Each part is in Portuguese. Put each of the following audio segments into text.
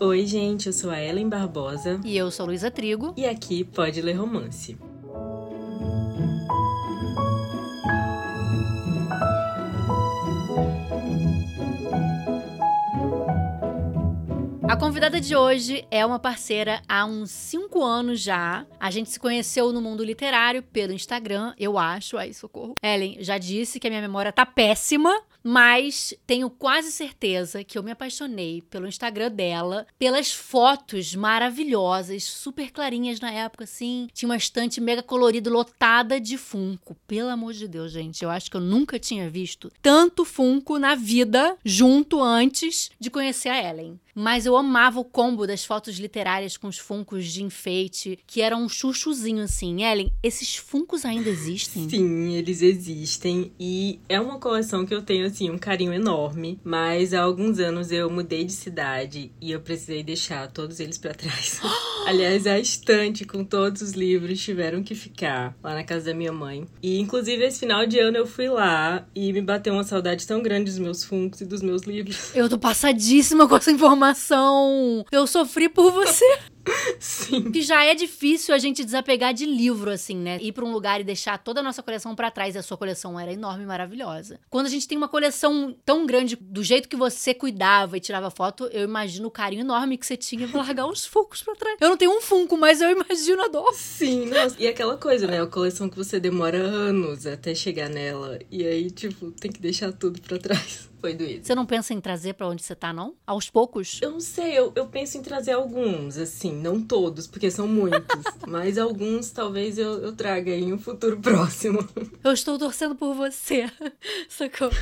Oi, gente, eu sou a Ellen Barbosa. E eu sou Luísa Trigo. E aqui pode ler romance. A convidada de hoje é uma parceira há uns cinco anos já. A gente se conheceu no mundo literário pelo Instagram, eu acho. Ai, socorro. Ellen, já disse que a minha memória tá péssima, mas tenho quase certeza que eu me apaixonei pelo Instagram dela, pelas fotos maravilhosas, super clarinhas na época, assim. Tinha uma estante mega colorida, lotada de Funko. Pelo amor de Deus, gente, eu acho que eu nunca tinha visto tanto Funko na vida junto antes de conhecer a Ellen. Mas eu amava o combo das fotos literárias com os funcos de enfeite, que eram um chuchuzinho assim. Ellen, esses funcos ainda existem? Sim, eles existem. E é uma coleção que eu tenho, assim, um carinho enorme. Mas há alguns anos eu mudei de cidade e eu precisei deixar todos eles para trás. Aliás, a estante com todos os livros tiveram que ficar lá na casa da minha mãe. E inclusive esse final de ano eu fui lá e me bateu uma saudade tão grande dos meus funcos e dos meus livros. Eu tô passadíssima com essa informação. Eu sofri por você. Sim. Que já é difícil a gente desapegar de livro, assim, né? Ir pra um lugar e deixar toda a nossa coleção para trás. E a sua coleção era enorme e maravilhosa. Quando a gente tem uma coleção tão grande, do jeito que você cuidava e tirava foto, eu imagino o carinho enorme que você tinha pra largar uns funcos pra trás. Eu não tenho um funko, mas eu imagino a dor. Sim, nossa. E aquela coisa, né? A coleção que você demora anos até chegar nela. E aí, tipo, tem que deixar tudo pra trás. Foi doído. Você não pensa em trazer para onde você tá, não? Aos poucos? Eu não sei, eu, eu penso em trazer alguns, assim, não todos, porque são muitos. mas alguns talvez eu, eu traga em um futuro próximo. Eu estou torcendo por você. Socorro.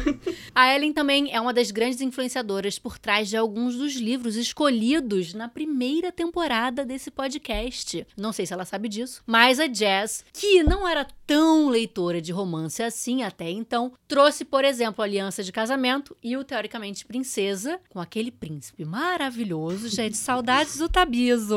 A Ellen também é uma das grandes influenciadoras por trás de alguns dos livros escolhidos na primeira temporada desse podcast. Não sei se ela sabe disso, mas a Jazz, que não era tão leitora de romance assim até então, trouxe, por exemplo, Aliança de Casamento e o Teoricamente Princesa, com aquele príncipe maravilhoso. Gente, saudades do Tabiso.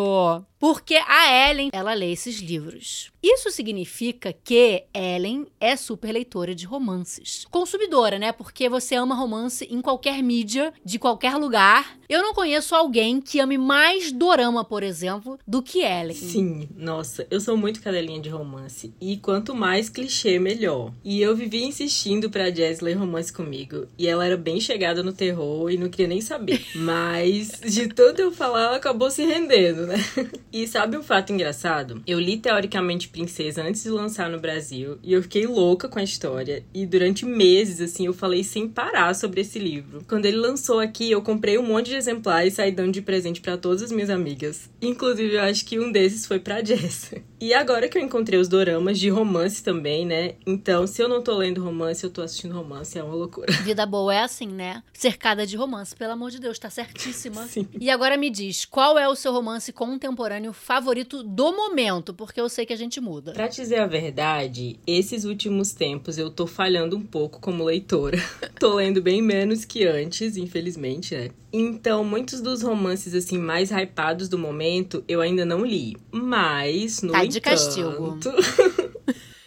Porque a Ellen, ela lê esses livros. Isso significa que Ellen é super leitora de romances. Consumidora, né? Porque você ama romance em qualquer mídia, de qualquer lugar. Eu não conheço alguém que ame mais dorama, por exemplo, do que Ellen. Sim, nossa, eu sou muito cadelinha de romance. E quanto mais clichê, melhor. E eu vivia insistindo pra Jazz ler romance comigo. E ela era bem chegada no terror e não queria nem saber. Mas de tanto eu falar, ela acabou se rendendo, né? E sabe um fato engraçado? Eu li teoricamente Princesa antes de lançar no Brasil e eu fiquei louca com a história. E durante meses, assim, eu falei sem parar sobre esse livro. Quando ele lançou aqui, eu comprei um monte de exemplares e saí dando de presente para todas as minhas amigas. Inclusive, eu acho que um desses foi pra Jess. E agora que eu encontrei os doramas de romance também, né? Então, se eu não tô lendo romance, eu tô assistindo romance, é uma loucura. Vida boa é assim, né? Cercada de romance, pelo amor de Deus, tá certíssima. Sim. E agora me diz, qual é o seu romance contemporâneo favorito do momento? Porque eu sei que a gente muda. Pra te dizer a verdade, esses últimos tempos eu tô falhando um pouco como leitora. tô lendo bem menos que antes, infelizmente, né? Então, muitos dos romances assim mais hypados do momento eu ainda não li, mas no Tá entanto, de castigo.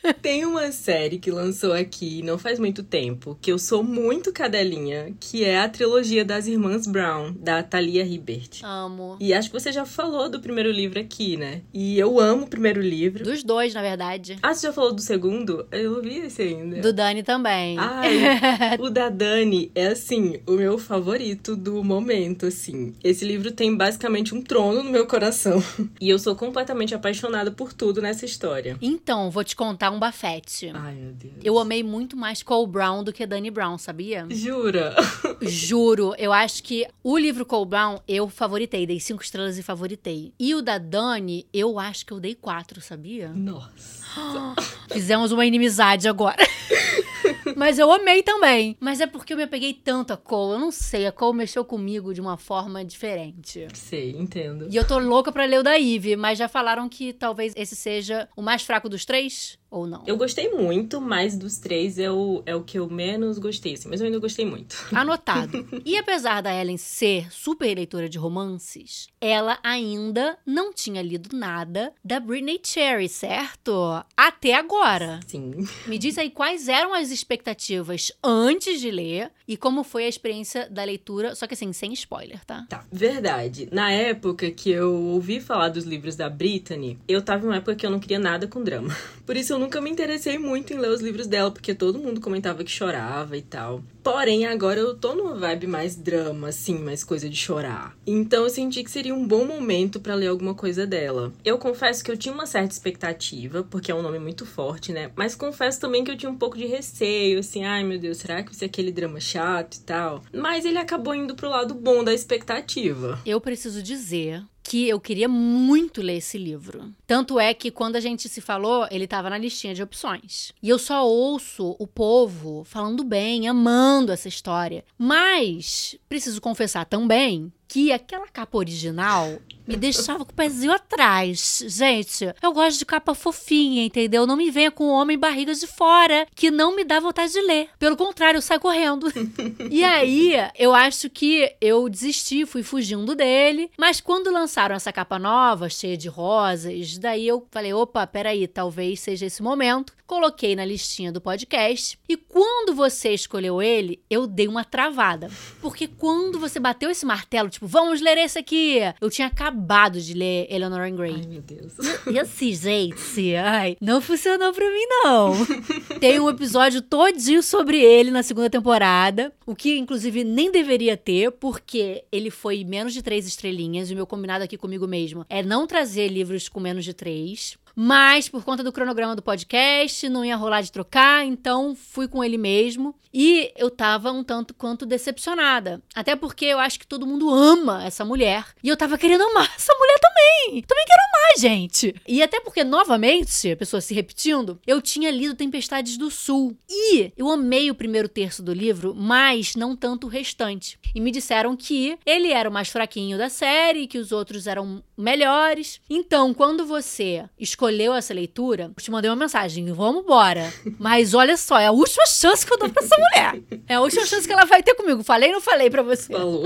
Tem uma série que lançou aqui não faz muito tempo, que eu sou muito cadelinha, que é a trilogia das Irmãs Brown, da Thalia Hibbert. Amo. E acho que você já falou do primeiro livro aqui, né? E eu amo o primeiro livro. Dos dois, na verdade. Ah, você já falou do segundo? Eu não vi esse ainda. Do Dani também. Ai, o da Dani é assim, o meu favorito do momento, assim. Esse livro tem basicamente um trono no meu coração. E eu sou completamente apaixonada por tudo nessa história. Então, vou te contar um bafete. Ai, meu Deus. Eu amei muito mais Cole Brown do que Dani Brown, sabia? Jura? Juro, eu acho que o livro Cole Brown eu favoritei, dei cinco estrelas e favoritei. E o da Dani, eu acho que eu dei quatro, sabia? Nossa. Fizemos uma inimizade agora. Mas eu amei também. Mas é porque eu me apeguei tanto a Cole. Eu não sei, a Cole mexeu comigo de uma forma diferente. Sei, entendo. E eu tô louca pra ler o da Eve, mas já falaram que talvez esse seja o mais fraco dos três. Ou não? Eu gostei muito, mas dos três é o, é o que eu menos gostei, assim, mas eu ainda gostei muito. Anotado. e apesar da Ellen ser super leitora de romances, ela ainda não tinha lido nada da Britney Cherry, certo? Até agora. Sim. Me diz aí quais eram as expectativas antes de ler e como foi a experiência da leitura, só que assim, sem spoiler, tá? Tá, verdade. Na época que eu ouvi falar dos livros da Britney, eu tava em uma época que eu não queria nada com drama. Por isso eu nunca me interessei muito em ler os livros dela, porque todo mundo comentava que chorava e tal. Porém, agora eu tô numa vibe mais drama, assim, mais coisa de chorar. Então eu senti que seria um bom momento para ler alguma coisa dela. Eu confesso que eu tinha uma certa expectativa, porque é um nome muito forte, né? Mas confesso também que eu tinha um pouco de receio, assim, ai meu Deus, será que vai ser aquele drama chato e tal? Mas ele acabou indo pro lado bom da expectativa. Eu preciso dizer que eu queria muito ler esse livro. Tanto é que quando a gente se falou, ele estava na listinha de opções. E eu só ouço o povo falando bem, amando essa história. Mas preciso confessar também que aquela capa original me deixava com o pezinho atrás. Gente, eu gosto de capa fofinha, entendeu? Não me venha com homem barriga de fora, que não me dá vontade de ler. Pelo contrário, eu saio correndo. e aí, eu acho que eu desisti, fui fugindo dele. Mas quando lançaram essa capa nova, cheia de rosas, daí eu falei: opa, peraí, talvez seja esse momento. Coloquei na listinha do podcast. E quando você escolheu ele, eu dei uma travada. Porque quando você bateu esse martelo, tipo, vamos ler esse aqui, eu tinha acabado de ler Eleanor and Gray. Ai, meu Deus. E assim, gente, ai, não funcionou pra mim, não. Tem um episódio todinho sobre ele na segunda temporada, o que inclusive nem deveria ter, porque ele foi menos de três estrelinhas, e o meu combinado aqui comigo mesmo é não trazer livros com menos de três. Mas por conta do cronograma do podcast, não ia rolar de trocar, então fui com ele mesmo. E eu tava um tanto quanto decepcionada. Até porque eu acho que todo mundo ama essa mulher. E eu tava querendo amar essa mulher também. Também quero amar, gente. E até porque, novamente, a pessoa se repetindo, eu tinha lido Tempestades do Sul. E eu amei o primeiro terço do livro, mas não tanto o restante. E me disseram que ele era o mais fraquinho da série, que os outros eram melhores. Então, quando você escolheu essa leitura, eu te mandei uma mensagem: vamos embora. Mas olha só, é a última chance que eu dou pra essa mulher. É a última chance que ela vai ter comigo. Falei ou não falei pra você? Falou.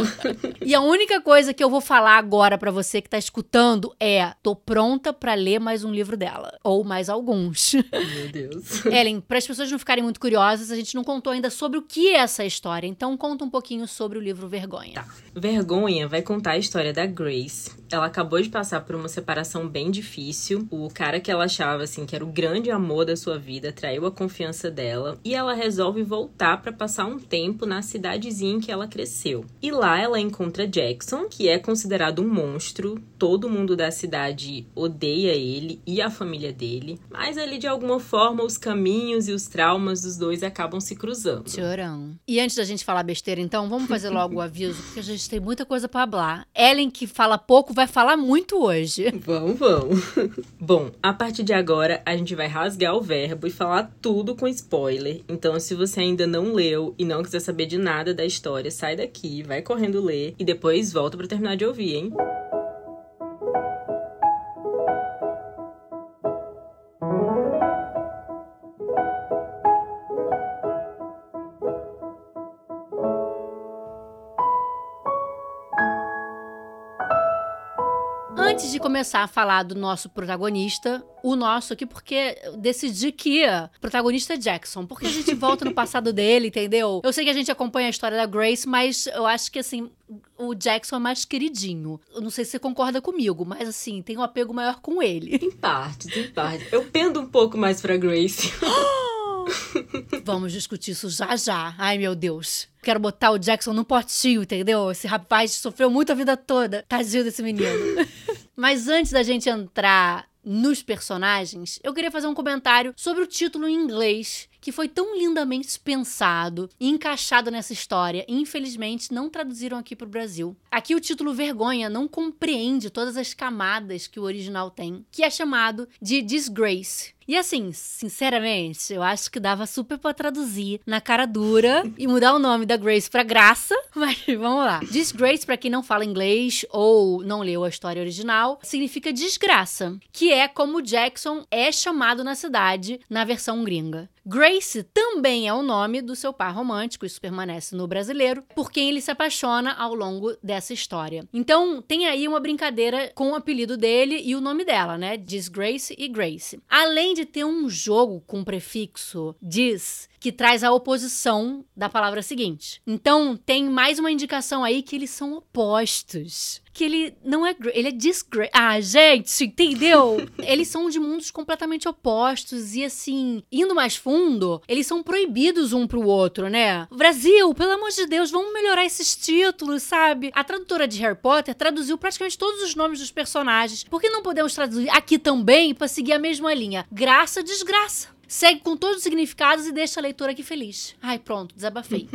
E a única coisa que eu vou falar agora pra você que tá escutando é: tô pronta pra ler mais um livro dela. Ou mais alguns. Meu Deus. Ellen, para as pessoas não ficarem muito curiosas, a gente não contou ainda sobre o que é essa história. Então conta um pouquinho sobre o livro Vergonha. Tá. Vergonha vai contar a história da Grace. Ela acabou de passar por uma separação bem difícil. O cara que ela achava assim que era o grande amor da sua vida traiu a confiança dela e ela resolve voltar para passar um tempo na cidadezinha em que ela cresceu. E lá ela encontra Jackson, que é considerado um monstro. Todo mundo da cidade odeia ele e a família dele, mas ali de alguma forma os caminhos e os traumas dos dois acabam se cruzando. Chorão. E antes da gente falar besteira, então, vamos fazer logo o aviso, porque a gente tem muita coisa para falar. Ellen, que fala pouco, vai falar muito hoje. Vamos, vamos. Bom, a partir de agora a gente vai rasgar o verbo e falar tudo com spoiler. Então, se você ainda não leu e não quiser saber de nada da história, sai daqui, vai correndo ler e depois volta para terminar de ouvir, hein? Antes de começar a falar do nosso protagonista, o nosso aqui, porque eu decidi que o protagonista é Jackson, porque a gente volta no passado dele, entendeu? Eu sei que a gente acompanha a história da Grace, mas eu acho que assim, o Jackson é mais queridinho. Eu não sei se você concorda comigo, mas assim, tem um apego maior com ele. Em parte, em parte. Eu pendo um pouco mais pra Grace. Vamos discutir isso já já. Ai, meu Deus. Quero botar o Jackson no potinho, entendeu? Esse rapaz sofreu muito a vida toda. Tadinho desse menino. Mas antes da gente entrar nos personagens, eu queria fazer um comentário sobre o título em inglês, que foi tão lindamente pensado e encaixado nessa história. E, infelizmente, não traduziram aqui para o Brasil. Aqui o título Vergonha não compreende todas as camadas que o original tem, que é chamado de Disgrace. E assim, sinceramente, eu acho que dava super pra traduzir na cara dura e mudar o nome da Grace pra Graça. Mas vamos lá. Disgrace, pra quem não fala inglês ou não leu a história original, significa desgraça, que é como Jackson é chamado na cidade na versão gringa. Grace é o nome do seu par romântico, isso permanece no brasileiro, por quem ele se apaixona ao longo dessa história. Então, tem aí uma brincadeira com o apelido dele e o nome dela, né? Disgrace e Grace. Além de ter um jogo com o prefixo dis, que traz a oposição da palavra seguinte. Então, tem mais uma indicação aí que eles são opostos. Que ele não é. Ele é disgrace. Ah, gente, entendeu? eles são de mundos completamente opostos. E assim, indo mais fundo, eles são proibidos um pro outro, né? Brasil, pelo amor de Deus, vamos melhorar esses títulos, sabe? A tradutora de Harry Potter traduziu praticamente todos os nomes dos personagens. Por que não podemos traduzir aqui também para seguir a mesma linha? Graça, desgraça segue com todos os significados e deixa a leitura aqui feliz. Ai, pronto, desabafei.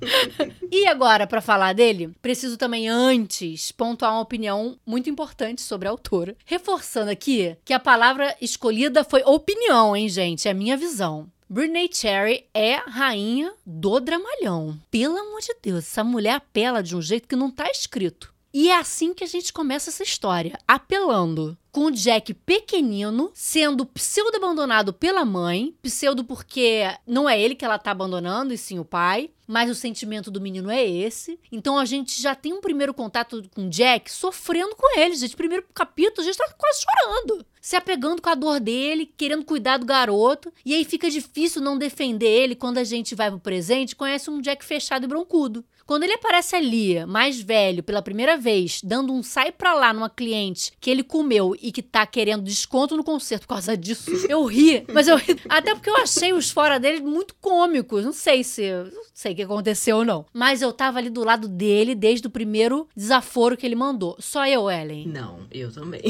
e agora, para falar dele, preciso também antes pontuar uma opinião muito importante sobre a autora. Reforçando aqui que a palavra escolhida foi opinião, hein, gente? É a minha visão. Britney Cherry é rainha do dramalhão. Pelo amor de Deus, essa mulher apela de um jeito que não tá escrito. E é assim que a gente começa essa história, apelando com o Jack pequenino, sendo pseudo abandonado pela mãe, pseudo porque não é ele que ela tá abandonando, e sim o pai, mas o sentimento do menino é esse. Então a gente já tem um primeiro contato com o Jack sofrendo com ele, gente. Primeiro capítulo, a gente tá quase chorando. Se apegando com a dor dele, querendo cuidar do garoto. E aí fica difícil não defender ele quando a gente vai pro presente conhece um Jack fechado e broncudo. Quando ele aparece ali, mais velho, pela primeira vez, dando um sai pra lá numa cliente que ele comeu e que tá querendo desconto no concerto por causa disso. Eu ri, mas eu ri. Até porque eu achei os fora dele muito cômicos. Não sei se. Não sei o que aconteceu ou não. Mas eu tava ali do lado dele desde o primeiro desaforo que ele mandou. Só eu, Ellen. Não, eu também.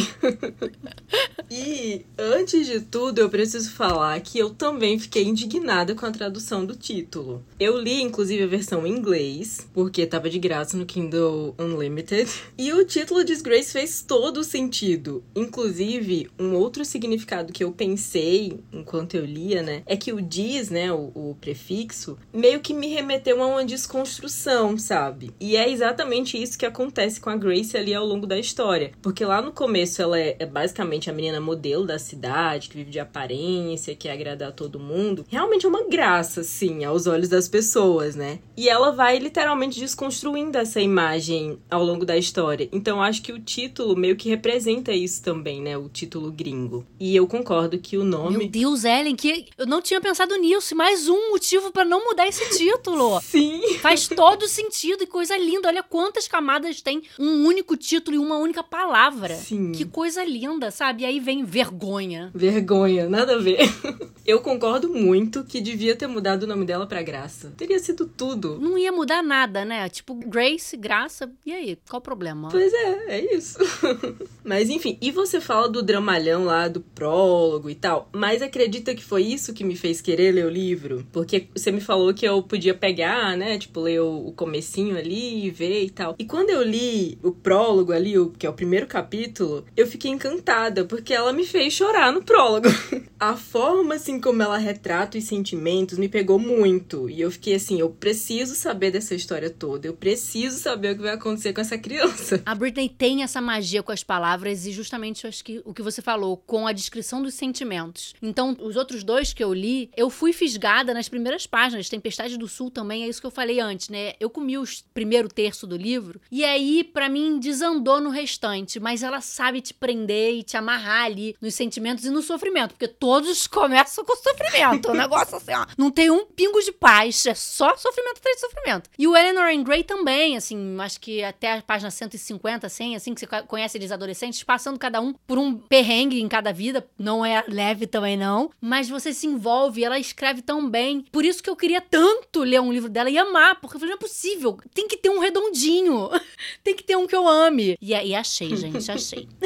e antes de tudo, eu preciso falar que eu também fiquei indignada com a tradução do título. Eu li, inclusive, a versão em inglês, porque tava de graça no Kindle Unlimited. E o título Disgrace fez todo o sentido. Inclusive, um outro significado que eu pensei enquanto eu lia, né, é que o diz, né, o, o prefixo, meio que me remeteu a uma desconstrução, sabe? E é exatamente isso que acontece com a Grace ali ao longo da história. Porque lá no começo ela é, é basicamente a menina modelo da cidade, que vive de aparência, que agradar todo mundo. Realmente é uma graça, assim, aos olhos das pessoas, né? E ela vai literalmente desconstruindo essa imagem ao longo da história. Então acho que o título meio que representa isso também, né? O título gringo. E eu concordo que o nome. Meu Deus, Ellen, que eu não tinha pensado nisso. Mais um motivo para não mudar esse título. Sim. Faz todo sentido e coisa linda. Olha quantas camadas tem um único título e uma única palavra. Sim. Que coisa linda, sabe? E aí vem vergonha. Vergonha, nada a ver. Eu concordo muito que devia ter mudado o nome dela pra Graça. Teria sido tudo. Não ia mudar nada, né? Tipo, Grace, Graça. E aí? Qual o problema? Pois é, é isso. Mas enfim, e você fala do dramalhão lá, do prólogo e tal, mas acredita que foi isso que me fez querer ler o livro? Porque você me falou que eu podia pegar, né, tipo, ler o, o comecinho ali e ver e tal. E quando eu li o prólogo ali, o, que é o primeiro capítulo, eu fiquei encantada, porque ela me fez chorar no prólogo. A forma, assim, como ela retrata os sentimentos me pegou muito. E eu fiquei assim, eu preciso saber dessa história toda, eu preciso saber o que vai acontecer com essa criança. A Britney tem essa magia com as palavras e justamente acho que o que você falou, com a descrição dos sentimentos. Então, os outros dois que eu li, eu fui fisgada nas primeiras páginas. Tempestade do Sul também é isso que eu falei antes, né? Eu comi o primeiro terço do livro e aí, para mim, desandou no restante. Mas ela sabe te prender e te amarrar ali nos sentimentos e no sofrimento, porque todos começam com sofrimento. O negócio assim, ó, não tem um pingo de paz, é só sofrimento atrás de sofrimento. E o Eleanor and Grey também, assim, acho que até a página 150, 100, assim, que você conhece eles adolescentes, passando cada um por um perrengue em cada vida, não é leve também não, mas você se envolve, ela escreve tão bem. Por isso que eu queria tanto ler um livro dela e amar, porque eu falei, não é possível, tem que ter um redondinho, tem que ter um que eu ame. E aí achei, gente, achei.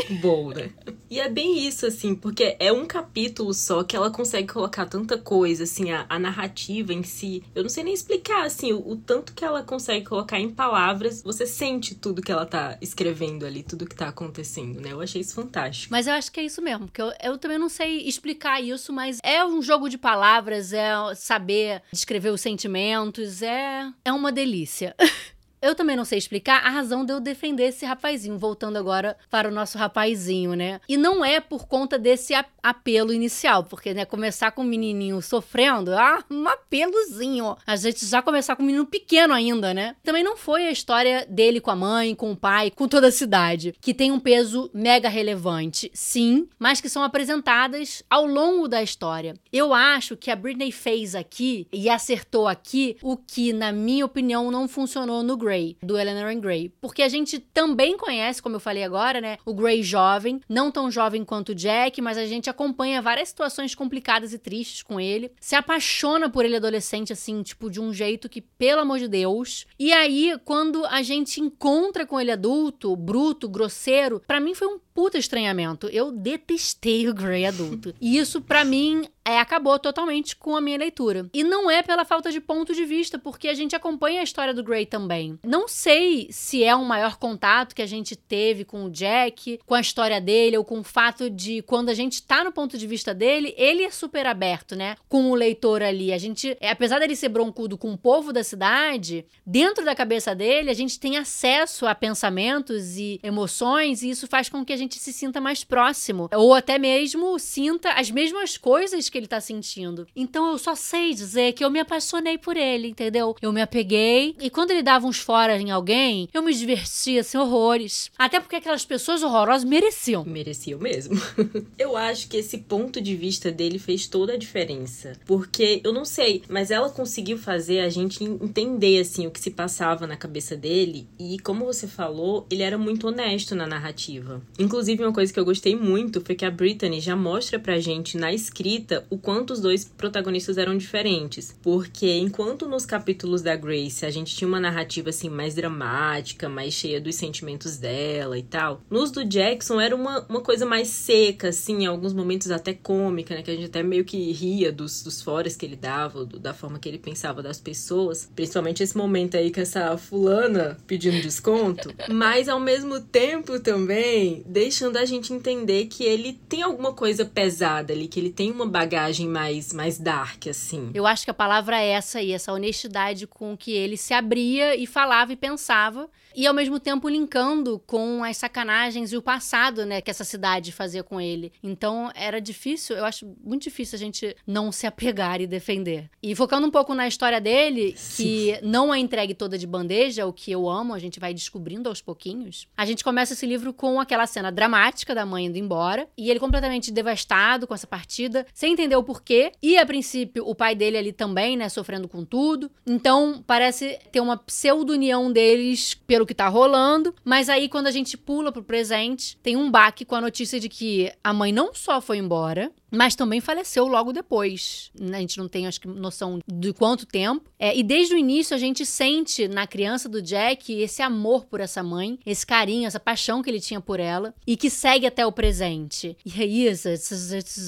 Né? E é bem isso, assim, porque é um capítulo só que ela consegue colocar tanta coisa, assim, a, a narrativa em si. Eu não sei nem explicar, assim, o, o, tanto que ela consegue colocar em palavras. Você sente tudo que ela tá escrevendo ali, tudo que tá acontecendo, né? Eu achei isso fantástico. Mas eu acho que é isso mesmo, porque eu, eu também não sei explicar isso, mas é um jogo de palavras, é saber descrever os sentimentos, é, é uma delícia. Eu também não sei explicar a razão de eu defender esse rapazinho, voltando agora para o nosso rapazinho, né? E não é por conta desse apelo inicial, porque, né, começar com um menininho sofrendo, ah, um apelozinho. A gente já começar com um menino pequeno ainda, né? Também não foi a história dele com a mãe, com o pai, com toda a cidade, que tem um peso mega relevante, sim, mas que são apresentadas ao longo da história. Eu acho que a Britney fez aqui e acertou aqui o que, na minha opinião, não funcionou no Grey, do Eleanor and Grey. Porque a gente também conhece, como eu falei agora, né? O Grey jovem, não tão jovem quanto o Jack, mas a gente acompanha várias situações complicadas e tristes com ele. Se apaixona por ele adolescente, assim, tipo, de um jeito que, pelo amor de Deus. E aí, quando a gente encontra com ele adulto, bruto, grosseiro, para mim foi um puta estranhamento. Eu detestei o Grey adulto. E isso, para mim, é, acabou totalmente com a minha leitura. E não é pela falta de ponto de vista, porque a gente acompanha a história do Grey também. Não sei se é um maior contato que a gente teve com o Jack, com a história dele, ou com o fato de quando a gente tá no ponto de vista dele, ele é super aberto, né? Com o leitor ali. A gente, é, apesar dele ser broncudo com o povo da cidade, dentro da cabeça dele, a gente tem acesso a pensamentos e emoções, e isso faz com que a gente gente se sinta mais próximo. Ou até mesmo sinta as mesmas coisas que ele tá sentindo. Então eu só sei dizer que eu me apaixonei por ele, entendeu? Eu me apeguei e quando ele dava uns fora em alguém, eu me divertia assim horrores. Até porque aquelas pessoas horrorosas mereciam. Mereciam mesmo. eu acho que esse ponto de vista dele fez toda a diferença. Porque eu não sei, mas ela conseguiu fazer a gente entender assim o que se passava na cabeça dele e como você falou, ele era muito honesto na narrativa. Inclusive Inclusive, uma coisa que eu gostei muito foi que a Brittany já mostra pra gente na escrita o quanto os dois protagonistas eram diferentes. Porque enquanto nos capítulos da Grace a gente tinha uma narrativa assim mais dramática, mais cheia dos sentimentos dela e tal, nos do Jackson era uma, uma coisa mais seca, assim, em alguns momentos até cômica, né? Que a gente até meio que ria dos, dos foras que ele dava, do, da forma que ele pensava das pessoas. Principalmente esse momento aí com essa fulana pedindo desconto. Mas ao mesmo tempo também deixando a gente entender que ele tem alguma coisa pesada ali, que ele tem uma bagagem mais, mais dark, assim. Eu acho que a palavra é essa aí, essa honestidade com que ele se abria e falava e pensava e ao mesmo tempo linkando com as sacanagens e o passado, né, que essa cidade fazia com ele. Então era difícil, eu acho muito difícil a gente não se apegar e defender. E focando um pouco na história dele, Sim. que não é entregue toda de bandeja, o que eu amo, a gente vai descobrindo aos pouquinhos. A gente começa esse livro com aquela cena dramática da mãe indo embora e ele completamente devastado com essa partida, sem entender o porquê. E a princípio o pai dele ali também, né, sofrendo com tudo. Então parece ter uma pseudo-união deles pelo que tá rolando, mas aí quando a gente pula pro presente, tem um baque com a notícia de que a mãe não só foi embora, mas também faleceu logo depois. A gente não tem, acho que, noção de quanto tempo. É, e desde o início a gente sente na criança do Jack esse amor por essa mãe, esse carinho, essa paixão que ele tinha por ela e que segue até o presente. E é isso,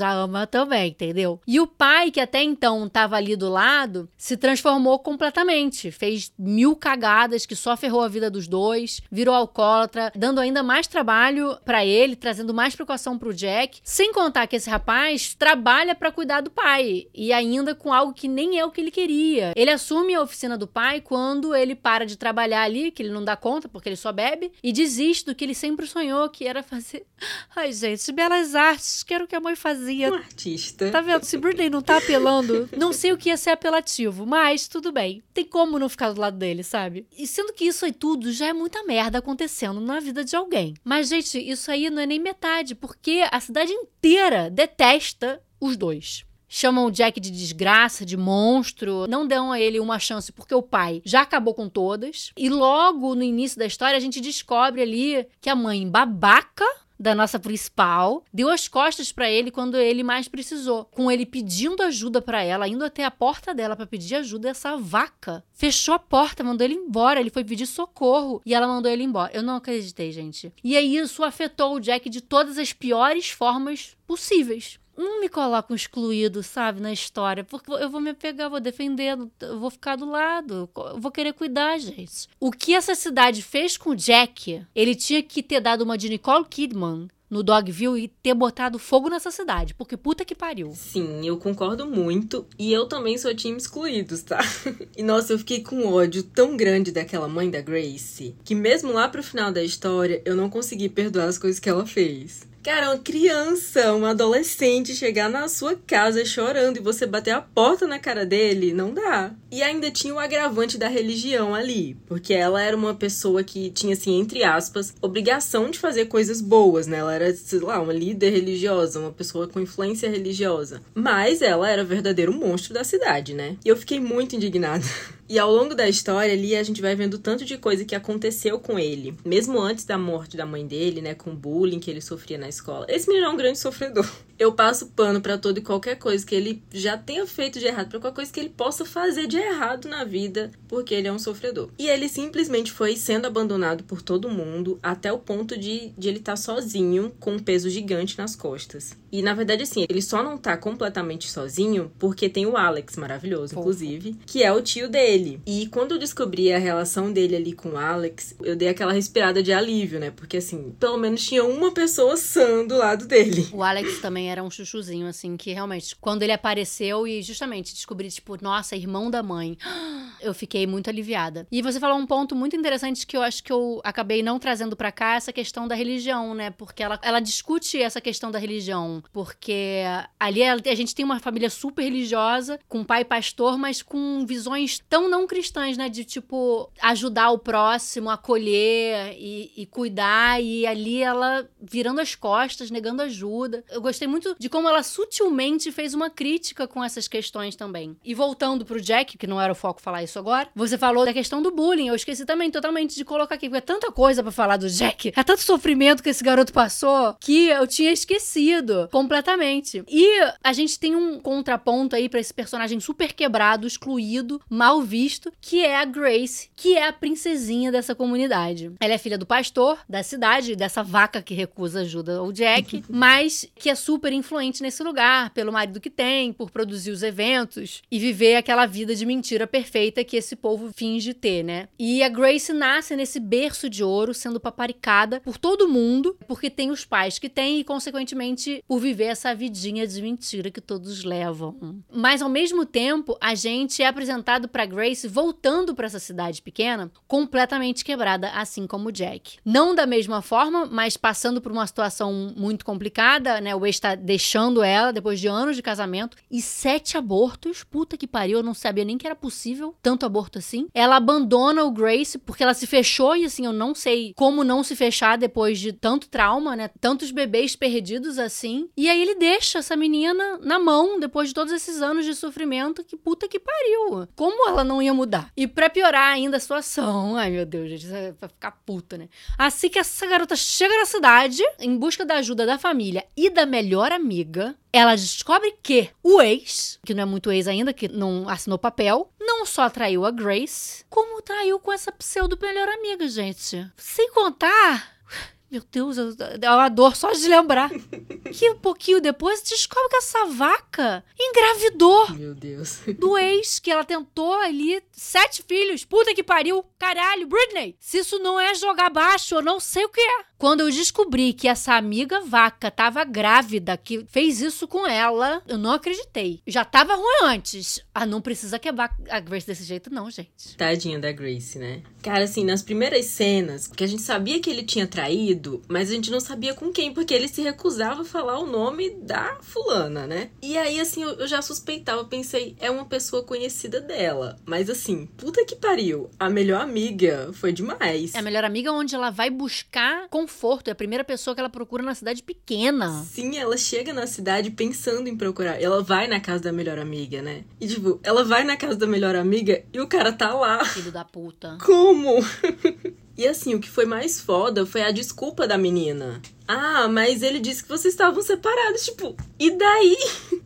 a ama também, entendeu? E o pai, que até então estava ali do lado, se transformou completamente. Fez mil cagadas que só ferrou a vida dos dois, virou alcoólatra, dando ainda mais trabalho para ele, trazendo mais preocupação pro Jack. Sem contar que esse rapaz mas trabalha para cuidar do pai e ainda com algo que nem é o que ele queria. Ele assume a oficina do pai quando ele para de trabalhar ali, que ele não dá conta porque ele só bebe, e desiste do que ele sempre sonhou, que era fazer. Ai, gente, belas artes, que era o que a mãe fazia. Um artista. Tá vendo? Se Britney não tá apelando, não sei o que ia ser apelativo, mas tudo bem. Tem como não ficar do lado dele, sabe? E sendo que isso aí tudo já é muita merda acontecendo na vida de alguém. Mas, gente, isso aí não é nem metade, porque a cidade inteira detesta detesta os dois. Chamam o Jack de desgraça, de monstro, não dão a ele uma chance porque o pai já acabou com todas. E logo no início da história a gente descobre ali que a mãe babaca da nossa principal, deu as costas para ele quando ele mais precisou, com ele pedindo ajuda para ela, indo até a porta dela para pedir ajuda, essa vaca fechou a porta, mandou ele embora, ele foi pedir socorro e ela mandou ele embora. Eu não acreditei, gente. E aí isso afetou o Jack de todas as piores formas possíveis não me coloca excluído, sabe, na história, porque eu vou me pegar, vou defender, vou ficar do lado, vou querer cuidar, gente. O que essa cidade fez com o Jack, ele tinha que ter dado uma de Nicole Kidman no Dogville e ter botado fogo nessa cidade, porque puta que pariu. Sim, eu concordo muito. E eu também sou time excluídos, tá? e nossa, eu fiquei com ódio tão grande daquela mãe da Grace, que mesmo lá pro final da história, eu não consegui perdoar as coisas que ela fez. Cara, uma criança, uma adolescente chegar na sua casa chorando e você bater a porta na cara dele, não dá. E ainda tinha o agravante da religião ali, porque ela era uma pessoa que tinha, assim, entre aspas, obrigação de fazer coisas boas, né? Ela era, sei lá, uma líder religiosa, uma pessoa com influência religiosa. Mas ela era verdadeiro monstro da cidade, né? E eu fiquei muito indignada. E ao longo da história ali, a gente vai vendo tanto de coisa que aconteceu com ele. Mesmo antes da morte da mãe dele, né? Com o bullying que ele sofria na escola. Esse menino é um grande sofredor. Eu passo pano para todo e qualquer coisa que ele já tenha feito de errado, para qualquer coisa que ele possa fazer de errado na vida, porque ele é um sofredor. E ele simplesmente foi sendo abandonado por todo mundo até o ponto de, de ele estar tá sozinho, com um peso gigante nas costas. E na verdade, assim, ele só não tá completamente sozinho porque tem o Alex, maravilhoso, inclusive, que é o tio dele. E quando eu descobri a relação dele ali com o Alex, eu dei aquela respirada de alívio, né? Porque assim, pelo menos tinha uma pessoa sã do lado dele. O Alex também era um chuchuzinho, assim, que realmente, quando ele apareceu e justamente descobri, tipo, nossa, irmão da mãe, eu fiquei muito aliviada. E você falou um ponto muito interessante que eu acho que eu acabei não trazendo para cá, essa questão da religião, né? Porque ela, ela discute essa questão da religião porque ali a gente tem uma família super religiosa, com pai pastor, mas com visões tão não cristãs, né? De tipo, ajudar o próximo, acolher e, e cuidar, e ali ela virando as costas, negando ajuda. Eu gostei muito de como ela sutilmente fez uma crítica com essas questões também. E voltando pro Jack, que não era o foco falar isso agora, você falou da questão do bullying. Eu esqueci também totalmente de colocar aqui, porque é tanta coisa para falar do Jack, é tanto sofrimento que esse garoto passou, que eu tinha esquecido completamente. E a gente tem um contraponto aí para esse personagem super quebrado, excluído, mal visto, que é a Grace, que é a princesinha dessa comunidade. Ela é filha do pastor da cidade, dessa vaca que recusa ajuda ao Jack, mas que é super influente nesse lugar, pelo marido que tem, por produzir os eventos e viver aquela vida de mentira perfeita que esse povo finge ter, né? E a Grace nasce nesse berço de ouro, sendo paparicada por todo mundo, porque tem os pais que tem e, consequentemente, por viver essa vidinha de mentira que todos levam. Mas ao mesmo tempo, a gente é apresentado para Grace voltando para essa cidade pequena, completamente quebrada, assim como Jack. Não da mesma forma, mas passando por uma situação muito complicada, né? O ex está deixando ela depois de anos de casamento e sete abortos. Puta que pariu, eu não sabia nem que era possível tanto aborto assim. Ela abandona o Grace porque ela se fechou e assim, eu não sei como não se fechar depois de tanto trauma, né? Tantos bebês perdidos assim. E aí ele deixa essa menina na mão depois de todos esses anos de sofrimento. Que puta que pariu. Como ela não ia mudar? E pra piorar ainda a situação, ai meu Deus, gente, vai ficar puta, né? Assim que essa garota chega na cidade, em busca da ajuda da família e da melhor amiga, ela descobre que o ex, que não é muito ex ainda, que não assinou papel, não só traiu a Grace, como traiu com essa pseudo melhor amiga, gente. Sem contar meu Deus, é uma dor só de lembrar. que um pouquinho depois descobre que essa vaca engravidou. Meu Deus. Do ex que ela tentou ali. Sete filhos. Puta que pariu. Caralho, Britney. Se isso não é jogar baixo, eu não sei o que é. Quando eu descobri que essa amiga vaca tava grávida, que fez isso com ela, eu não acreditei. Já tava ruim antes. Ah, não precisa quebrar a Grace desse jeito, não, gente. Tadinha da Grace, né? Cara, assim, nas primeiras cenas, que a gente sabia que ele tinha traído, mas a gente não sabia com quem, porque ele se recusava a falar o nome da fulana, né? E aí, assim, eu, já suspeitava, pensei, é uma pessoa conhecida dela. Mas assim, puta que pariu. A melhor amiga foi demais. É a melhor amiga onde ela vai buscar com conforto. É a primeira pessoa que ela procura na cidade pequena. Sim, ela chega na cidade pensando em procurar. Ela vai na casa da melhor amiga, né? E tipo, ela vai na casa da melhor amiga e o cara tá lá. Filho da puta. Como? e assim, o que foi mais foda foi a desculpa da menina Ah, mas ele disse que vocês estavam separados. Tipo, e daí?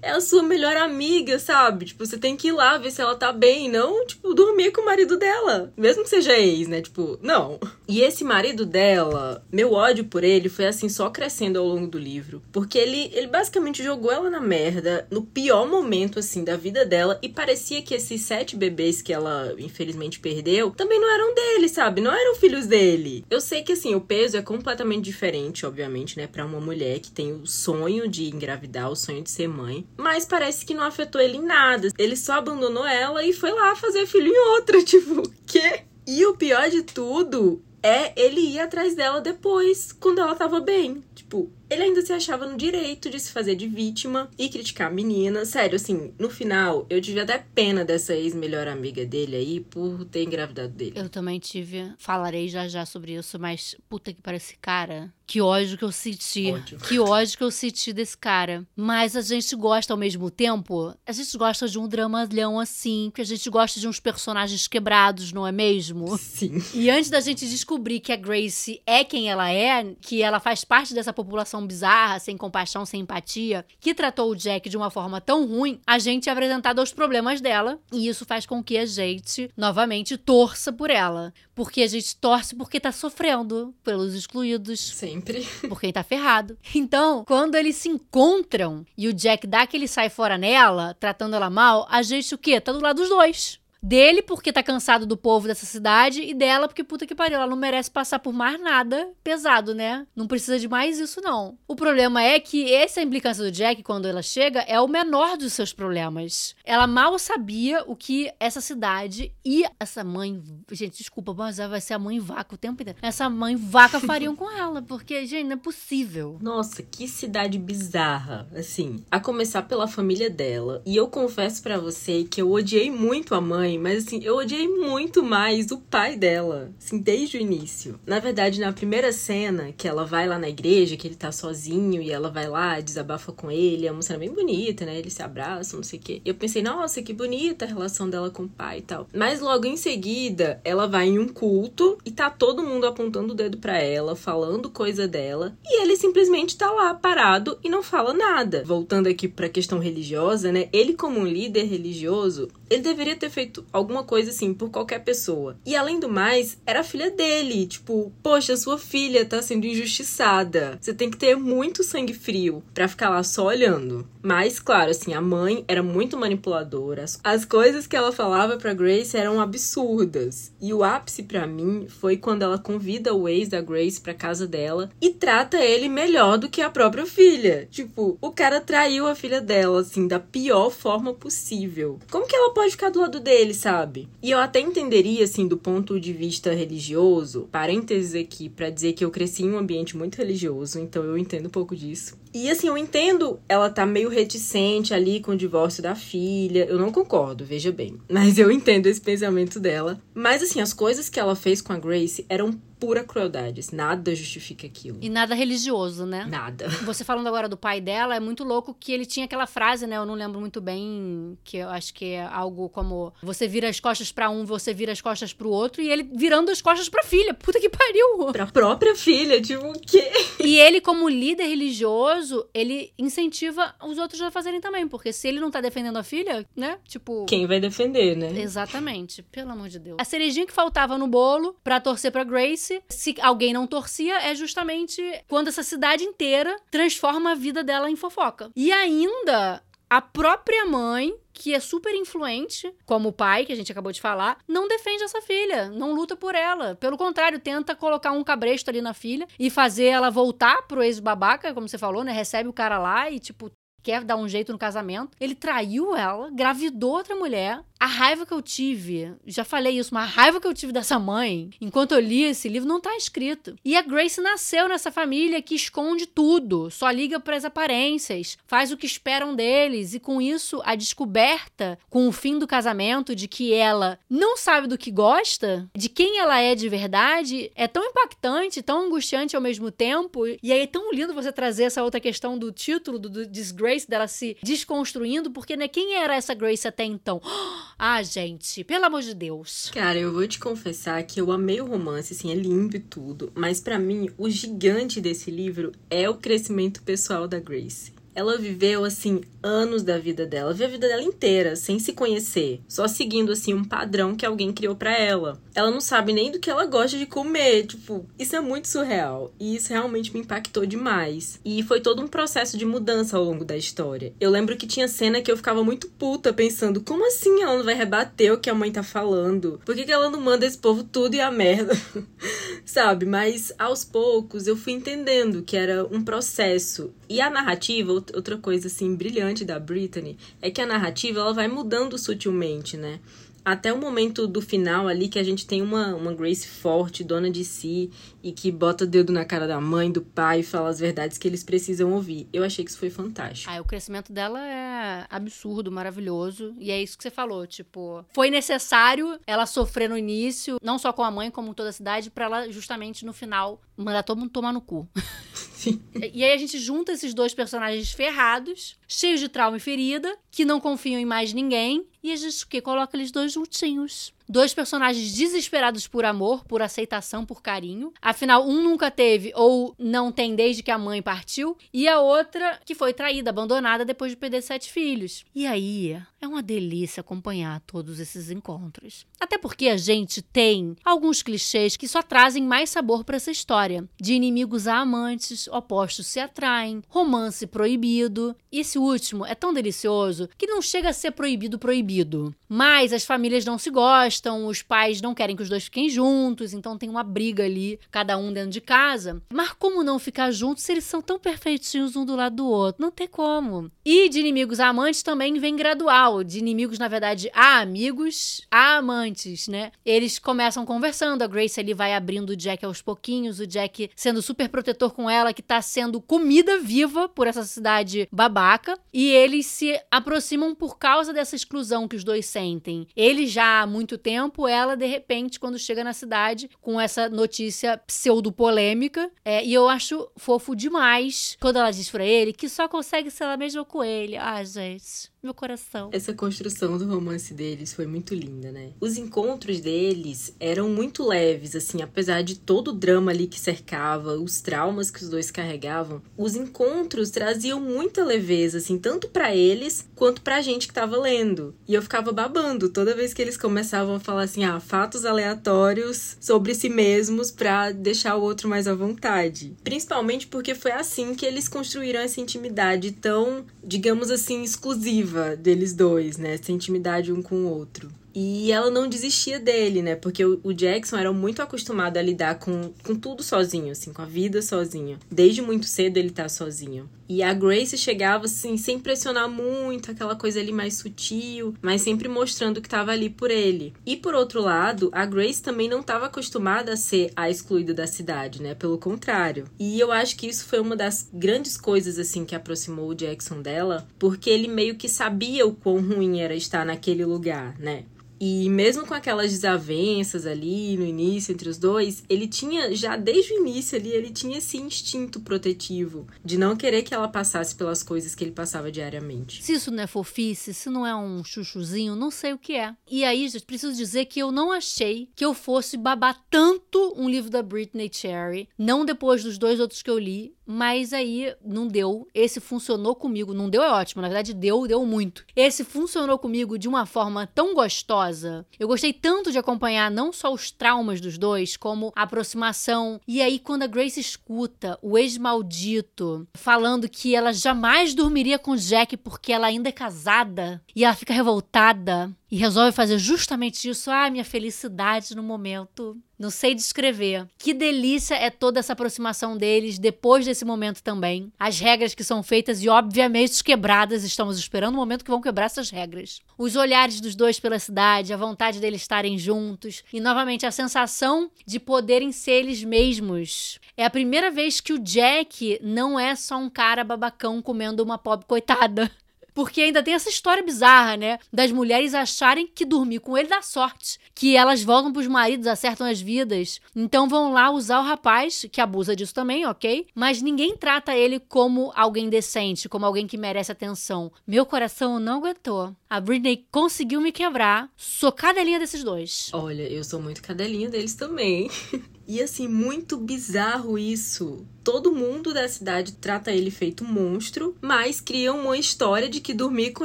É a sua melhor amiga, sabe? Tipo, você tem que ir lá ver se ela tá bem, não, tipo, dormir com o marido dela. Mesmo que seja ex, né? Tipo, não. E esse marido dela, meu ódio por ele foi assim, só crescendo ao longo do livro. Porque ele, ele basicamente jogou ela na merda no pior momento, assim, da vida dela. E parecia que esses sete bebês que ela, infelizmente, perdeu também não eram dele, sabe? Não eram filhos dele. Eu sei que, assim, o peso é completamente diferente, obviamente, né? Pra uma mulher que tem o sonho de engravidar, o sonho de ser mãe. Mas parece que não afetou ele em nada. Ele só abandonou ela e foi lá fazer filho em outra. Tipo, quê? E o pior de tudo é ele ir atrás dela depois, quando ela tava bem. Tipo, ele ainda se achava no direito de se fazer de vítima e criticar a menina. Sério, assim, no final, eu tive até pena dessa ex-melhor amiga dele aí por ter engravidado dele. Eu também tive. Falarei já já sobre isso, mas puta que parece cara. Que ódio que eu senti. Ódio. Que ódio que eu senti desse cara. Mas a gente gosta ao mesmo tempo. A gente gosta de um dramalhão assim, que a gente gosta de uns personagens quebrados, não é mesmo? Sim. E antes da gente descobrir que a Grace é quem ela é, que ela faz parte dessa população bizarra, sem compaixão, sem empatia, que tratou o Jack de uma forma tão ruim, a gente é apresentado aos problemas dela. E isso faz com que a gente, novamente, torça por ela. Porque a gente torce porque tá sofrendo pelos excluídos, Sempre. por quem tá ferrado. Então, quando eles se encontram e o Jack dá aquele sai fora nela, tratando ela mal, a gente o quê? Tá do lado dos dois. Dele, porque tá cansado do povo dessa cidade, e dela, porque puta que pariu, ela não merece passar por mais nada pesado, né? Não precisa de mais isso, não. O problema é que essa implicância do Jack, quando ela chega, é o menor dos seus problemas. Ela mal sabia o que essa cidade e essa mãe. Gente, desculpa, mas vai ser a mãe vaca o tempo inteiro. Essa mãe vaca fariam com ela, porque, gente, não é possível. Nossa, que cidade bizarra. Assim, a começar pela família dela. E eu confesso pra você que eu odiei muito a mãe, mas assim, eu odiei muito mais o pai dela, assim, desde o início. Na verdade, na primeira cena, que ela vai lá na igreja, que ele tá sozinho e ela vai lá, desabafa com ele, é uma cena bem bonita, né? Eles se abraçam, não sei o quê. Eu pensei, nossa, que bonita a relação dela com o pai e tal. Mas logo em seguida, ela vai em um culto e tá todo mundo apontando o dedo pra ela, falando coisa dela, e ele simplesmente tá lá parado e não fala nada. Voltando aqui pra questão religiosa, né? Ele como um líder religioso, ele deveria ter feito alguma coisa assim por qualquer pessoa. E além do mais, era a filha dele. Tipo, poxa, sua filha tá sendo injustiçada. Você tem que ter muito sangue frio pra ficar lá só olhando. Mas, claro, assim, a mãe era muito manipuladora. As- As coisas que ela falava pra Grace eram absurdas. E o ápice pra mim foi quando ela convida o ex da Grace pra casa dela e trata ele melhor do que a própria filha. Tipo, o cara traiu a filha dela, assim, da pior forma possível. Como que ela pode ficar do lado dele, sabe? E eu até entenderia, assim, do ponto de vista religioso, parênteses aqui pra dizer que eu cresci em um ambiente muito religioso, então eu entendo um pouco disso. E assim, eu entendo ela tá meio reticente ali com o divórcio da filha. Eu não concordo, veja bem. Mas eu entendo esse pensamento dela. Mas assim, as coisas que ela fez com a Grace eram pura crueldade. Nada justifica aquilo. E nada religioso, né? Nada. Você falando agora do pai dela, é muito louco que ele tinha aquela frase, né? Eu não lembro muito bem, que eu acho que é algo como você vira as costas pra um, você vira as costas pro outro, e ele virando as costas pra filha. Puta que pariu! Pra própria filha, tipo, o quê? E ele, como líder religioso, ele incentiva os outros a fazerem também, porque se ele não tá defendendo a filha, né? Tipo. Quem vai defender, né? Exatamente, pelo amor de Deus. A cerejinha que faltava no bolo pra torcer pra Grace, se alguém não torcia, é justamente quando essa cidade inteira transforma a vida dela em fofoca. E ainda a própria mãe, que é super influente, como o pai, que a gente acabou de falar, não defende essa filha, não luta por ela. Pelo contrário, tenta colocar um cabresto ali na filha e fazer ela voltar pro ex-babaca, como você falou, né? Recebe o cara lá e, tipo, quer dar um jeito no casamento. Ele traiu ela, gravidou outra mulher. A raiva que eu tive, já falei isso, mas a raiva que eu tive dessa mãe, enquanto eu li esse livro, não tá escrito. E a Grace nasceu nessa família que esconde tudo, só liga para as aparências, faz o que esperam deles, e com isso, a descoberta, com o fim do casamento, de que ela não sabe do que gosta, de quem ela é de verdade, é tão impactante, tão angustiante ao mesmo tempo. E aí é tão lindo você trazer essa outra questão do título, do, do Disgrace, dela se desconstruindo, porque né, quem era essa Grace até então? Ah, gente, pelo amor de Deus. Cara, eu vou te confessar que eu amei o romance, assim, é lindo e tudo. Mas para mim, o gigante desse livro é o crescimento pessoal da Grace. Ela viveu, assim, anos da vida dela, viveu a vida dela inteira, sem se conhecer, só seguindo, assim, um padrão que alguém criou para ela. Ela não sabe nem do que ela gosta de comer, tipo, isso é muito surreal. E isso realmente me impactou demais. E foi todo um processo de mudança ao longo da história. Eu lembro que tinha cena que eu ficava muito puta, pensando, como assim ela não vai rebater o que a mãe tá falando? Por que, que ela não manda esse povo tudo e a merda? Sabe? Mas aos poucos eu fui entendendo que era um processo. E a narrativa, outra coisa assim brilhante da Britney é que a narrativa ela vai mudando sutilmente, né? Até o momento do final ali que a gente tem uma, uma Grace forte, dona de si e que bota o dedo na cara da mãe, do pai e fala as verdades que eles precisam ouvir. Eu achei que isso foi fantástico. Ah, o crescimento dela é absurdo, maravilhoso. E é isso que você falou, tipo, foi necessário ela sofrer no início, não só com a mãe, como toda a cidade, para ela justamente no final mandar todo mundo tomar no cu. Sim. E aí a gente junta esses dois personagens ferrados, cheios de trauma e ferida, que não confiam em mais ninguém, e a gente o quê? Coloca eles dois juntinhos. Dois personagens desesperados por amor, por aceitação, por carinho. Afinal, um nunca teve ou não tem desde que a mãe partiu, e a outra que foi traída, abandonada depois de perder sete filhos. E aí, é uma delícia acompanhar todos esses encontros. Até porque a gente tem alguns clichês que só trazem mais sabor para essa história. De inimigos a amantes, opostos se atraem, romance proibido. E esse último é tão delicioso que não chega a ser proibido proibido. Mas as famílias não se gostam, os pais não querem que os dois fiquem juntos, então tem uma briga ali, cada um dentro de casa. Mas como não ficar juntos se eles são tão perfeitinhos um do lado do outro? Não tem como. E de inimigos a amantes também vem gradual de inimigos, na verdade, a amigos, a amantes, né? Eles começam conversando, a Grace ali vai abrindo o Jack aos pouquinhos, o Jack sendo super protetor com ela, que tá sendo comida viva por essa cidade babaca, e eles se aproximam por causa dessa exclusão que os dois sentem. Ele já há muito tempo, ela, de repente, quando chega na cidade, com essa notícia pseudo-polêmica, é, e eu acho fofo demais quando ela diz pra ele que só consegue ser ela mesma com ele. Ai, gente meu coração. Essa construção do romance deles foi muito linda, né? Os encontros deles eram muito leves, assim, apesar de todo o drama ali que cercava, os traumas que os dois carregavam, os encontros traziam muita leveza, assim, tanto para eles quanto pra gente que tava lendo. E eu ficava babando toda vez que eles começavam a falar assim, ah, fatos aleatórios sobre si mesmos para deixar o outro mais à vontade. Principalmente porque foi assim que eles construíram essa intimidade tão, digamos assim, exclusiva deles dois, né? Essa intimidade um com o outro. E ela não desistia dele, né? Porque o Jackson era muito acostumado a lidar com, com tudo sozinho, assim, com a vida sozinho. Desde muito cedo ele tá sozinho. E a Grace chegava, assim, sem pressionar muito, aquela coisa ali mais sutil, mas sempre mostrando que tava ali por ele. E por outro lado, a Grace também não estava acostumada a ser a excluída da cidade, né? Pelo contrário. E eu acho que isso foi uma das grandes coisas, assim, que aproximou o Jackson dela, porque ele meio que sabia o quão ruim era estar naquele lugar, né? E mesmo com aquelas desavenças ali no início entre os dois, ele tinha, já desde o início ali, ele tinha esse instinto protetivo de não querer que ela passasse pelas coisas que ele passava diariamente. Se isso não é fofice, se não é um chuchuzinho, não sei o que é. E aí, gente, preciso dizer que eu não achei que eu fosse babar tanto um livro da Britney Cherry, não depois dos dois outros que eu li, mas aí não deu. Esse funcionou comigo. Não deu é ótimo, na verdade deu, deu muito. Esse funcionou comigo de uma forma tão gostosa. Eu gostei tanto de acompanhar não só os traumas dos dois, como a aproximação. E aí quando a Grace escuta o ex-maldito falando que ela jamais dormiria com Jack porque ela ainda é casada e ela fica revoltada e resolve fazer justamente isso. Ah, minha felicidade no momento. Não sei descrever. Que delícia é toda essa aproximação deles depois desse momento também. As regras que são feitas e, obviamente, quebradas. Estamos esperando o momento que vão quebrar essas regras. Os olhares dos dois pela cidade, a vontade deles estarem juntos e, novamente, a sensação de poderem ser eles mesmos. É a primeira vez que o Jack não é só um cara babacão comendo uma pobre coitada. Porque ainda tem essa história bizarra, né? Das mulheres acharem que dormir com ele dá sorte. Que elas voltam pros maridos, acertam as vidas. Então vão lá usar o rapaz, que abusa disso também, ok? Mas ninguém trata ele como alguém decente, como alguém que merece atenção. Meu coração não aguentou. A Britney conseguiu me quebrar. Sou cadelinha desses dois. Olha, eu sou muito cadelinha deles também. E assim, muito bizarro isso. Todo mundo da cidade trata ele feito monstro, mas criam uma história de que dormir com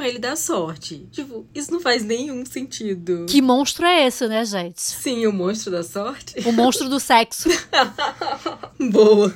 ele dá sorte. Tipo, isso não faz nenhum sentido. Que monstro é esse, né, gente? Sim, o monstro da sorte. O monstro do sexo. Boa.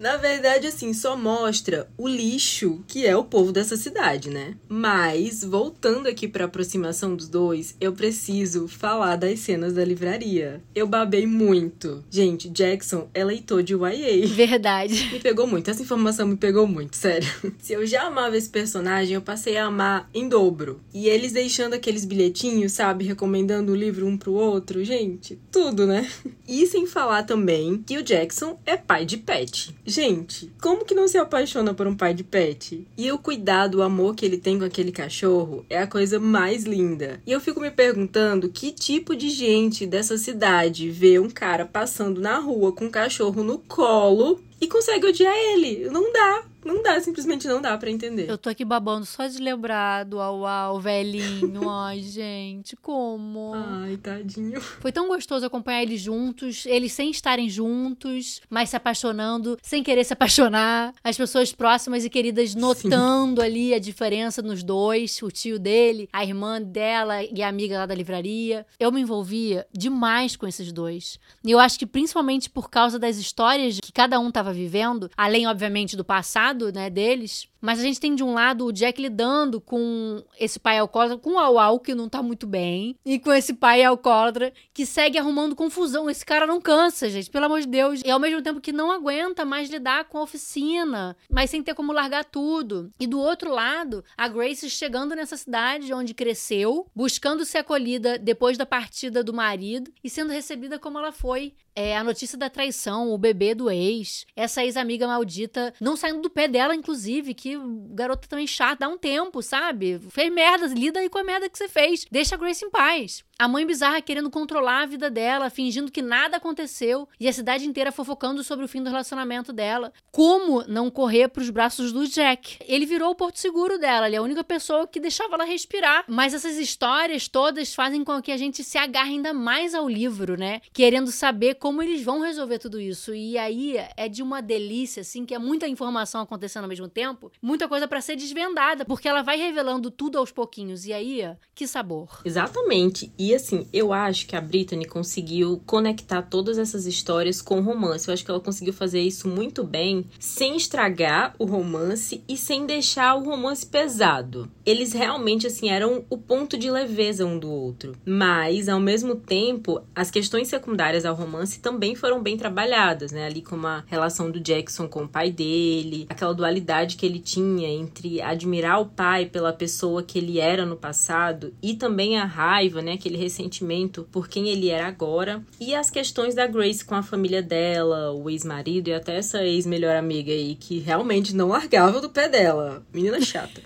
Na verdade, assim, só mostra o lixo que é o povo dessa cidade, né? Mas, voltando aqui pra aproximação dos dois, eu preciso falar das cenas da livraria. Eu babei muito. Gente, Gente, Jackson é leitor de YA. Verdade. Me pegou muito. Essa informação me pegou muito, sério. Se eu já amava esse personagem, eu passei a amar em dobro. E eles deixando aqueles bilhetinhos, sabe? Recomendando o livro um pro outro. Gente, tudo, né? E sem falar também que o Jackson é pai de pet. Gente, como que não se apaixona por um pai de pet? E o cuidado, o amor que ele tem com aquele cachorro é a coisa mais linda. E eu fico me perguntando que tipo de gente dessa cidade vê um cara passando na rua com um cachorro no colo e consegue odiar ele. Não dá. Não dá, simplesmente não dá para entender. Eu tô aqui babando só de lembrar do Au Au, velhinho. Ai, gente, como? Ai, tadinho. Foi tão gostoso acompanhar eles juntos, eles sem estarem juntos, mas se apaixonando, sem querer se apaixonar. As pessoas próximas e queridas notando Sim. ali a diferença nos dois, o tio dele, a irmã dela e a amiga lá da livraria. Eu me envolvia demais com esses dois. E eu acho que principalmente por causa das histórias que cada um tava vivendo, além, obviamente, do passado né, deles. Mas a gente tem de um lado o Jack lidando com esse pai alcoólatra, com o Au que não tá muito bem, e com esse pai alcoólatra que segue arrumando confusão. Esse cara não cansa, gente, pelo amor de Deus. E ao mesmo tempo que não aguenta mais lidar com a oficina, mas sem ter como largar tudo. E do outro lado, a Grace chegando nessa cidade onde cresceu, buscando ser acolhida depois da partida do marido e sendo recebida como ela foi. É, a notícia da traição, o bebê do ex, essa ex-amiga maldita não saindo do pé dela, inclusive, que garota também chata, dá um tempo, sabe? Fez merda, lida aí com a merda que você fez. Deixa a Grace em paz. A mãe bizarra querendo controlar a vida dela, fingindo que nada aconteceu, e a cidade inteira fofocando sobre o fim do relacionamento dela. Como não correr para os braços do Jack? Ele virou o porto seguro dela, ele é a única pessoa que deixava ela respirar. Mas essas histórias todas fazem com que a gente se agarre ainda mais ao livro, né? Querendo saber como eles vão resolver tudo isso. E aí é de uma delícia, assim, que é muita informação acontecendo ao mesmo tempo, muita coisa para ser desvendada, porque ela vai revelando tudo aos pouquinhos. E aí, que sabor. Exatamente. E assim, eu acho que a Brittany conseguiu conectar todas essas histórias com o romance. Eu acho que ela conseguiu fazer isso muito bem, sem estragar o romance e sem deixar o romance pesado. Eles realmente, assim, eram o ponto de leveza um do outro. Mas, ao mesmo tempo, as questões secundárias ao romance também foram bem trabalhadas, né? Ali como a relação do Jackson com o pai dele, aquela dualidade que ele tinha entre admirar o pai pela pessoa que ele era no passado e também a raiva, né? Que ele ressentimento por quem ele era agora. E as questões da Grace com a família dela, o ex-marido e até essa ex-melhor amiga aí, que realmente não largava do pé dela. Menina chata.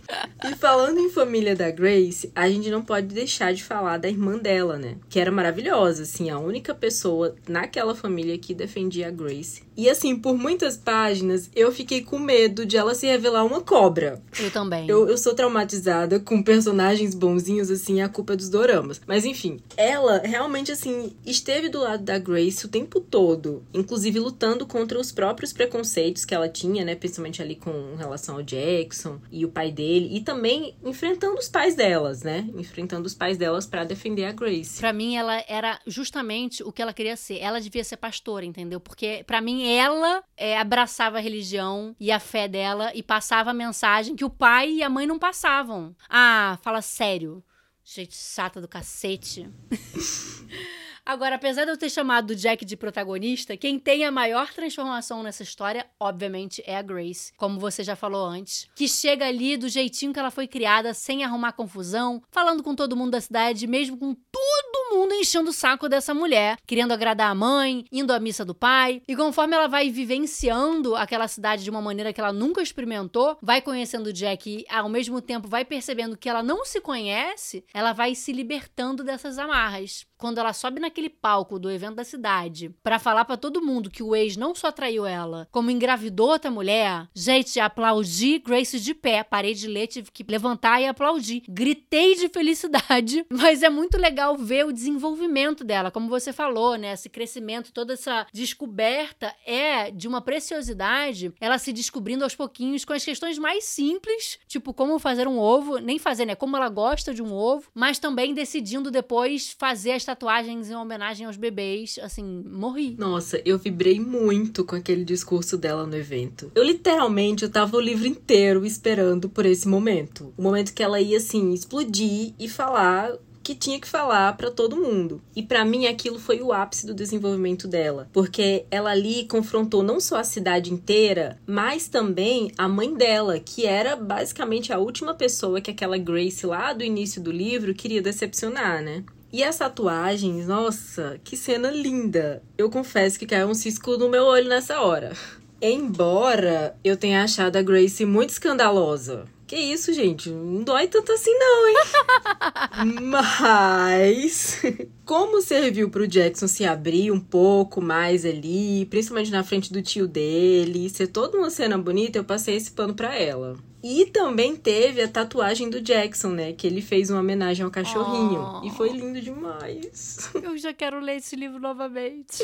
e falando em família da Grace, a gente não pode deixar de falar da irmã dela, né? Que era maravilhosa, assim, a única pessoa naquela família que defendia a Grace. E assim, por muitas páginas, eu fiquei com medo de ela se revelar uma cobra. Eu também. Eu, eu sou traumatizada com personagens bonzinhos, assim, a culpa é dos doramas. Mas enfim, ela realmente, assim, esteve do lado da Grace o tempo todo. Inclusive lutando contra os próprios preconceitos que ela tinha, né? Principalmente ali com relação ao Jackson e o pai dele. E também enfrentando os pais delas, né? Enfrentando os pais delas para defender a Grace. Para mim, ela era justamente o que ela queria ser. Ela devia ser pastora, entendeu? Porque para mim ela é, abraçava a religião e a fé dela e passava a mensagem que o pai e a mãe não passavam. Ah, fala sério. Gente chata do cacete. Agora, apesar de eu ter chamado o Jack de protagonista, quem tem a maior transformação nessa história, obviamente, é a Grace, como você já falou antes, que chega ali do jeitinho que ela foi criada, sem arrumar confusão, falando com todo mundo da cidade, mesmo com todo mundo enchendo o saco dessa mulher, querendo agradar a mãe, indo à missa do pai. E conforme ela vai vivenciando aquela cidade de uma maneira que ela nunca experimentou, vai conhecendo o Jack e ao mesmo tempo vai percebendo que ela não se conhece, ela vai se libertando dessas amarras quando ela sobe naquele palco do evento da cidade para falar para todo mundo que o ex não só traiu ela, como engravidou outra mulher, gente, aplaudi Grace de pé, parei de ler, tive que levantar e aplaudir. Gritei de felicidade, mas é muito legal ver o desenvolvimento dela, como você falou, né? Esse crescimento, toda essa descoberta é de uma preciosidade, ela se descobrindo aos pouquinhos com as questões mais simples, tipo como fazer um ovo, nem fazer, né? Como ela gosta de um ovo, mas também decidindo depois fazer esta tatuagens em homenagem aos bebês, assim, morri. Nossa, eu vibrei muito com aquele discurso dela no evento. Eu literalmente, eu tava o livro inteiro esperando por esse momento. O momento que ela ia, assim, explodir e falar que tinha que falar para todo mundo. E para mim aquilo foi o ápice do desenvolvimento dela, porque ela ali confrontou não só a cidade inteira, mas também a mãe dela, que era basicamente a última pessoa que aquela Grace lá do início do livro queria decepcionar, né? E as tatuagens, nossa, que cena linda! Eu confesso que caiu um cisco no meu olho nessa hora. Embora eu tenha achado a Grace muito escandalosa. Que isso, gente? Não dói tanto assim, não, hein? Mas. Como serviu pro Jackson se abrir um pouco mais ali, principalmente na frente do tio dele, ser toda uma cena bonita, eu passei esse pano pra ela. E também teve a tatuagem do Jackson, né? Que ele fez uma homenagem ao cachorrinho. Oh. E foi lindo demais. Eu já quero ler esse livro novamente.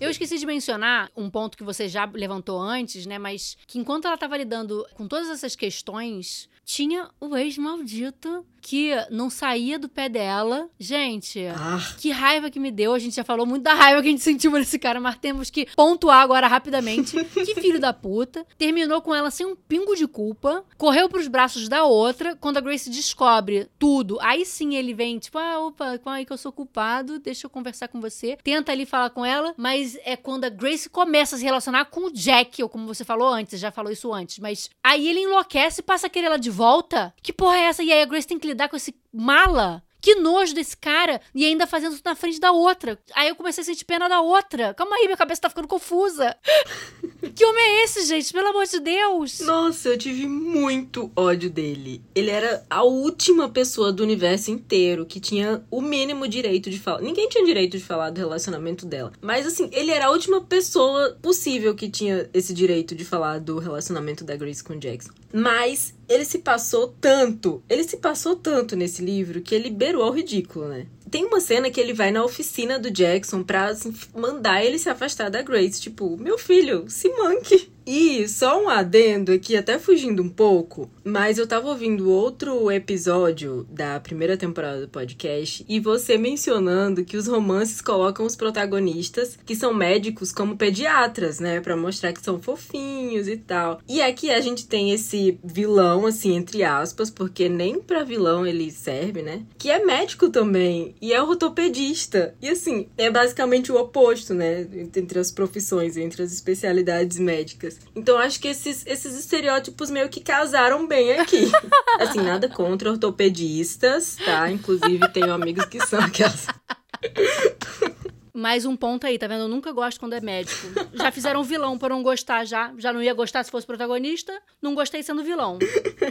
Eu esqueci de mencionar um ponto que você já levantou antes, né? Mas que enquanto ela estava lidando com todas essas questões, tinha o ex-maldito que não saía do pé dela. Gente, ah. que raiva que me deu. A gente já falou muito da raiva que a gente sentiu por esse cara, mas temos que pontuar agora rapidamente. que filho da puta. Terminou com ela sem um pingo de culpa. Correu pros braços da outra. Quando a Grace descobre tudo, aí sim ele vem, tipo, ah, opa, calma aí que eu sou culpado. Deixa eu conversar com você. Tenta ali falar com ela, mas é quando a Grace começa a se relacionar com o Jack, ou como você falou antes, já falou isso antes. Mas aí ele enlouquece e passa a querer ela de volta. Que porra é essa? E aí a Grace tem que lidar com esse mala que nojo desse cara. E ainda fazendo na frente da outra. Aí eu comecei a sentir pena da outra. Calma aí, minha cabeça tá ficando confusa. que homem é esse, gente? Pelo amor de Deus. Nossa, eu tive muito ódio dele. Ele era a última pessoa do universo inteiro que tinha o mínimo direito de falar. Ninguém tinha direito de falar do relacionamento dela. Mas assim, ele era a última pessoa possível que tinha esse direito de falar do relacionamento da Grace com Jackson. Mas ele se passou tanto, ele se passou tanto nesse livro que ele beirou ao ridículo, né? Tem uma cena que ele vai na oficina do Jackson pra assim, mandar ele se afastar da Grace. Tipo, meu filho, se manque. E só um adendo aqui, até fugindo um pouco, mas eu tava ouvindo outro episódio da primeira temporada do podcast e você mencionando que os romances colocam os protagonistas, que são médicos, como pediatras, né? Pra mostrar que são fofinhos e tal. E aqui a gente tem esse vilão, assim, entre aspas, porque nem pra vilão ele serve, né? Que é médico também e é ortopedista. E assim, é basicamente o oposto, né? Entre as profissões, entre as especialidades médicas. Então acho que esses, esses estereótipos meio que casaram bem aqui. assim, nada contra ortopedistas, tá? Inclusive tenho amigos que são aquelas. Mais um ponto aí, tá vendo? Eu nunca gosto quando é médico. Já fizeram vilão por não gostar, já. Já não ia gostar se fosse protagonista. Não gostei sendo vilão.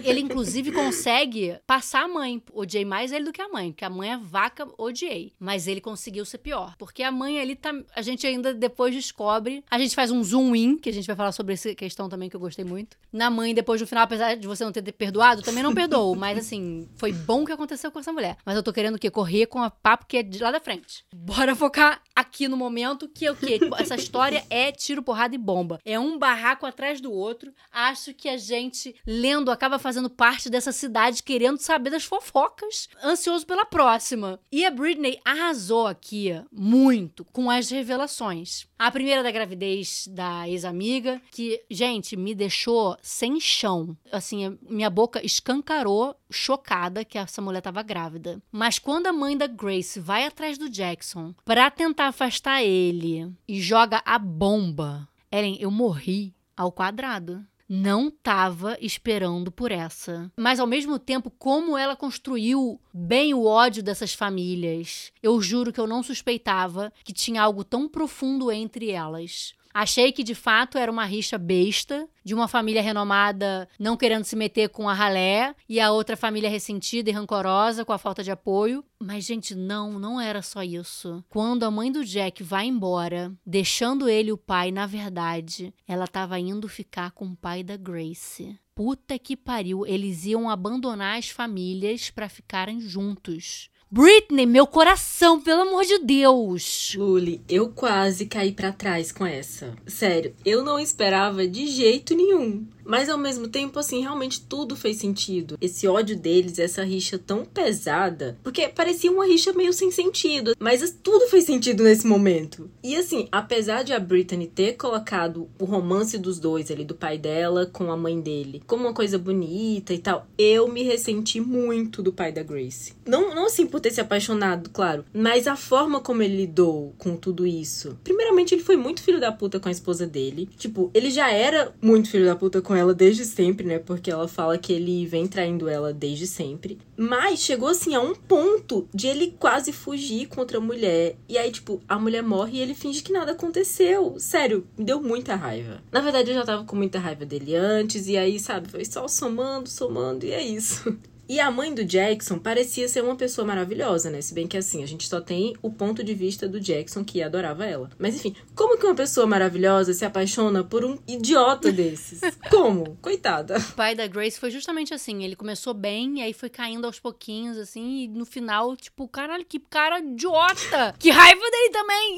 Ele, inclusive, consegue passar a mãe. Odiei mais ele do que a mãe. Porque a mãe é vaca, odiei. Mas ele conseguiu ser pior. Porque a mãe ali tá. A gente ainda depois descobre. A gente faz um zoom in, que a gente vai falar sobre essa questão também que eu gostei muito. Na mãe, depois do final, apesar de você não ter perdoado, também não perdoou. Mas assim, foi bom o que aconteceu com essa mulher. Mas eu tô querendo o quê? Correr com a papo que é de lá da frente. Bora focar aqui no momento que é o quê? Essa história é tiro, porrada e bomba. É um barraco atrás do outro. Acho que a gente, lendo, acaba fazendo parte dessa cidade, querendo saber das fofocas, ansioso pela próxima. E a Britney arrasou aqui muito com as revelações. A primeira da gravidez da ex-amiga, que, gente, me deixou sem chão. Assim, minha boca escancarou chocada que essa mulher estava grávida. Mas quando a mãe da Grace vai atrás do Jackson para tentar afastar ele e joga a bomba, Ellen, eu morri ao quadrado não estava esperando por essa. Mas ao mesmo tempo, como ela construiu bem o ódio dessas famílias. Eu juro que eu não suspeitava que tinha algo tão profundo entre elas. Achei que de fato era uma rixa besta, de uma família renomada não querendo se meter com a ralé e a outra família ressentida e rancorosa com a falta de apoio. Mas, gente, não, não era só isso. Quando a mãe do Jack vai embora, deixando ele e o pai, na verdade, ela estava indo ficar com o pai da Grace. Puta que pariu, eles iam abandonar as famílias para ficarem juntos. Britney, meu coração, pelo amor de Deus. Luli, eu quase caí para trás com essa. Sério, eu não esperava de jeito nenhum. Mas ao mesmo tempo, assim, realmente tudo fez sentido. Esse ódio deles, essa rixa tão pesada, porque parecia uma rixa meio sem sentido, mas tudo fez sentido nesse momento. E assim, apesar de a Brittany ter colocado o romance dos dois ali, do pai dela com a mãe dele, como uma coisa bonita e tal, eu me ressenti muito do pai da Grace. Não, não assim por ter se apaixonado, claro, mas a forma como ele lidou com tudo isso. Primeiramente, ele foi muito filho da puta com a esposa dele. Tipo, ele já era muito filho da puta com ela desde sempre, né? Porque ela fala que ele vem traindo ela desde sempre. Mas chegou assim a um ponto de ele quase fugir contra a mulher. E aí, tipo, a mulher morre e ele finge que nada aconteceu. Sério, me deu muita raiva. Na verdade, eu já tava com muita raiva dele antes. E aí, sabe, foi só somando, somando e é isso. E a mãe do Jackson parecia ser uma pessoa maravilhosa, né? Se bem que assim, a gente só tem o ponto de vista do Jackson que adorava ela. Mas enfim, como que uma pessoa maravilhosa se apaixona por um idiota desses? Como? Coitada. O pai da Grace foi justamente assim, ele começou bem e aí foi caindo aos pouquinhos assim e no final, tipo, caralho, que cara idiota! Que raiva dele também!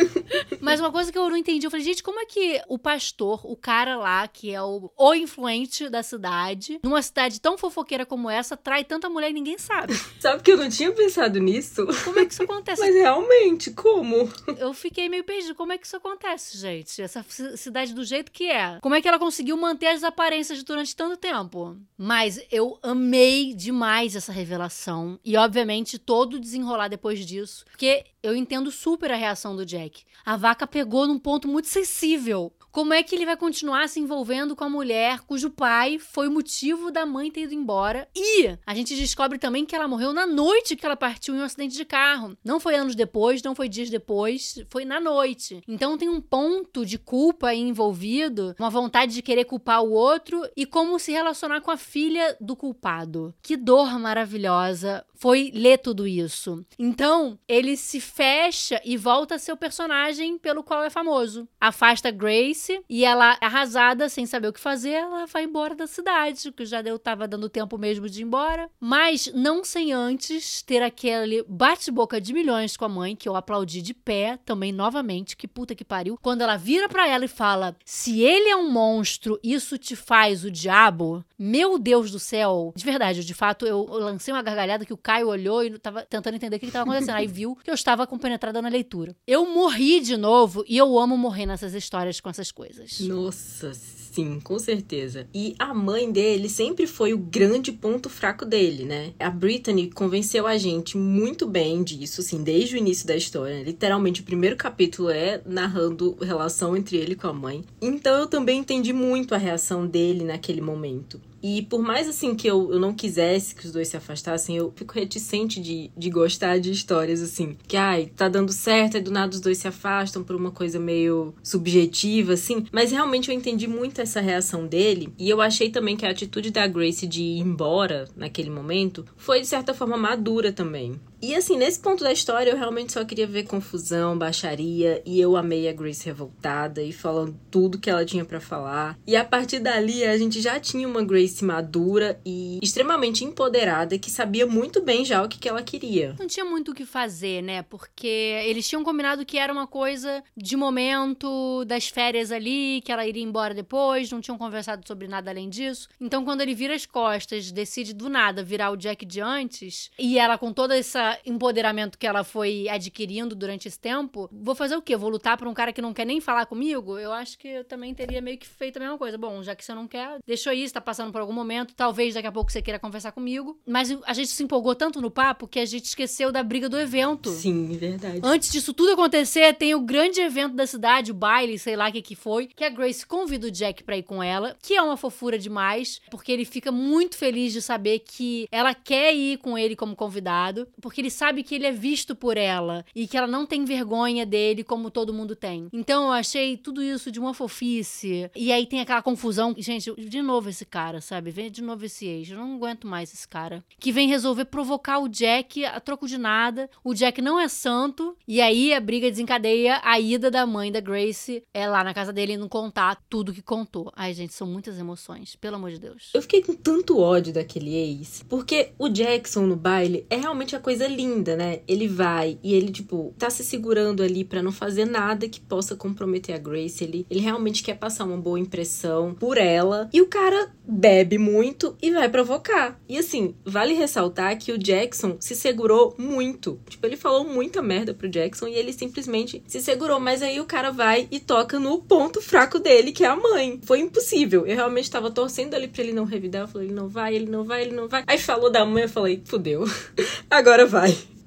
Mas uma coisa que eu não entendi, eu falei, gente, como é que o pastor, o cara lá que é o, o influente da cidade, numa cidade tão fofoqueira como essa, trai tanta mulher e ninguém sabe. Sabe que eu não tinha pensado nisso? Como é que isso acontece? Mas realmente, como? Eu fiquei meio perdida. Como é que isso acontece, gente? Essa cidade do jeito que é. Como é que ela conseguiu manter as aparências durante tanto tempo? Mas eu amei demais essa revelação. E, obviamente, todo o desenrolar depois disso. Porque eu entendo super a reação do Jack. A vaca pegou num ponto muito sensível. Como é que ele vai continuar se envolvendo com a mulher cujo pai foi o motivo da mãe ter ido embora? E a gente descobre também que ela morreu na noite que ela partiu em um acidente de carro. Não foi anos depois, não foi dias depois, foi na noite. Então tem um ponto de culpa aí envolvido, uma vontade de querer culpar o outro e como se relacionar com a filha do culpado. Que dor maravilhosa foi ler tudo isso. Então, ele se fecha e volta a ser o personagem pelo qual é famoso. Afasta Grace e ela, arrasada, sem saber o que fazer, ela vai embora da cidade, que já deu, tava dando tempo mesmo de ir embora. Mas não sem antes ter aquele bate-boca de milhões com a mãe, que eu aplaudi de pé também novamente, que puta que pariu. Quando ela vira para ela e fala: Se ele é um monstro, isso te faz o diabo. Meu Deus do céu. De verdade, de fato, eu lancei uma gargalhada que o Caio olhou e tava tentando entender o que estava acontecendo. Aí viu que eu estava compenetrada na leitura. Eu morri de novo e eu amo morrer nessas histórias com essas coisas. Nossa, sim, com certeza. E a mãe dele sempre foi o grande ponto fraco dele, né? A Brittany convenceu a gente muito bem disso, assim, desde o início da história. Literalmente, o primeiro capítulo é narrando a relação entre ele com a mãe. Então eu também entendi muito a reação dele naquele momento. E por mais assim que eu, eu não quisesse que os dois se afastassem, eu fico reticente de, de gostar de histórias assim. Que, ai, tá dando certo, e do nada os dois se afastam por uma coisa meio subjetiva, assim. Mas realmente eu entendi muito essa reação dele. E eu achei também que a atitude da Grace de ir embora naquele momento foi, de certa forma, madura também. E assim, nesse ponto da história, eu realmente só queria ver confusão, baixaria, e eu amei a Grace revoltada e falando tudo que ela tinha para falar. E a partir dali, a gente já tinha uma Grace madura e extremamente empoderada que sabia muito bem já o que, que ela queria. Não tinha muito o que fazer, né? Porque eles tinham combinado que era uma coisa de momento, das férias ali, que ela iria embora depois, não tinham conversado sobre nada além disso. Então, quando ele vira as costas, decide do nada virar o Jack de antes, e ela com toda essa empoderamento que ela foi adquirindo durante esse tempo, vou fazer o quê? Vou lutar por um cara que não quer nem falar comigo? Eu acho que eu também teria meio que feito a mesma coisa. Bom, já que você não quer, deixou isso, tá passando por algum momento, talvez daqui a pouco você queira conversar comigo. Mas a gente se empolgou tanto no papo que a gente esqueceu da briga do evento. Sim, verdade. Antes disso tudo acontecer, tem o grande evento da cidade, o baile, sei lá o que que foi, que a Grace convida o Jack pra ir com ela, que é uma fofura demais, porque ele fica muito feliz de saber que ela quer ir com ele como convidado, porque ele sabe que ele é visto por ela e que ela não tem vergonha dele como todo mundo tem. Então eu achei tudo isso de uma fofice. E aí tem aquela confusão. Gente, de novo esse cara, sabe? Vem de novo esse ex. Eu não aguento mais esse cara. Que vem resolver provocar o Jack a troco de nada. O Jack não é santo. E aí a briga desencadeia a ida da mãe da Grace é lá na casa dele e não contar tudo que contou. Ai, gente, são muitas emoções. Pelo amor de Deus. Eu fiquei com tanto ódio daquele ex. Porque o Jackson no baile é realmente a coisa linda, né? Ele vai e ele, tipo, tá se segurando ali para não fazer nada que possa comprometer a Grace. Ele, ele realmente quer passar uma boa impressão por ela. E o cara bebe muito e vai provocar. E assim, vale ressaltar que o Jackson se segurou muito. Tipo, ele falou muita merda pro Jackson e ele simplesmente se segurou. Mas aí o cara vai e toca no ponto fraco dele, que é a mãe. Foi impossível. Eu realmente tava torcendo ali pra ele não revidar. Eu falei, ele não vai, ele não vai, ele não vai. Aí falou da mãe, eu falei, fudeu. Agora vai.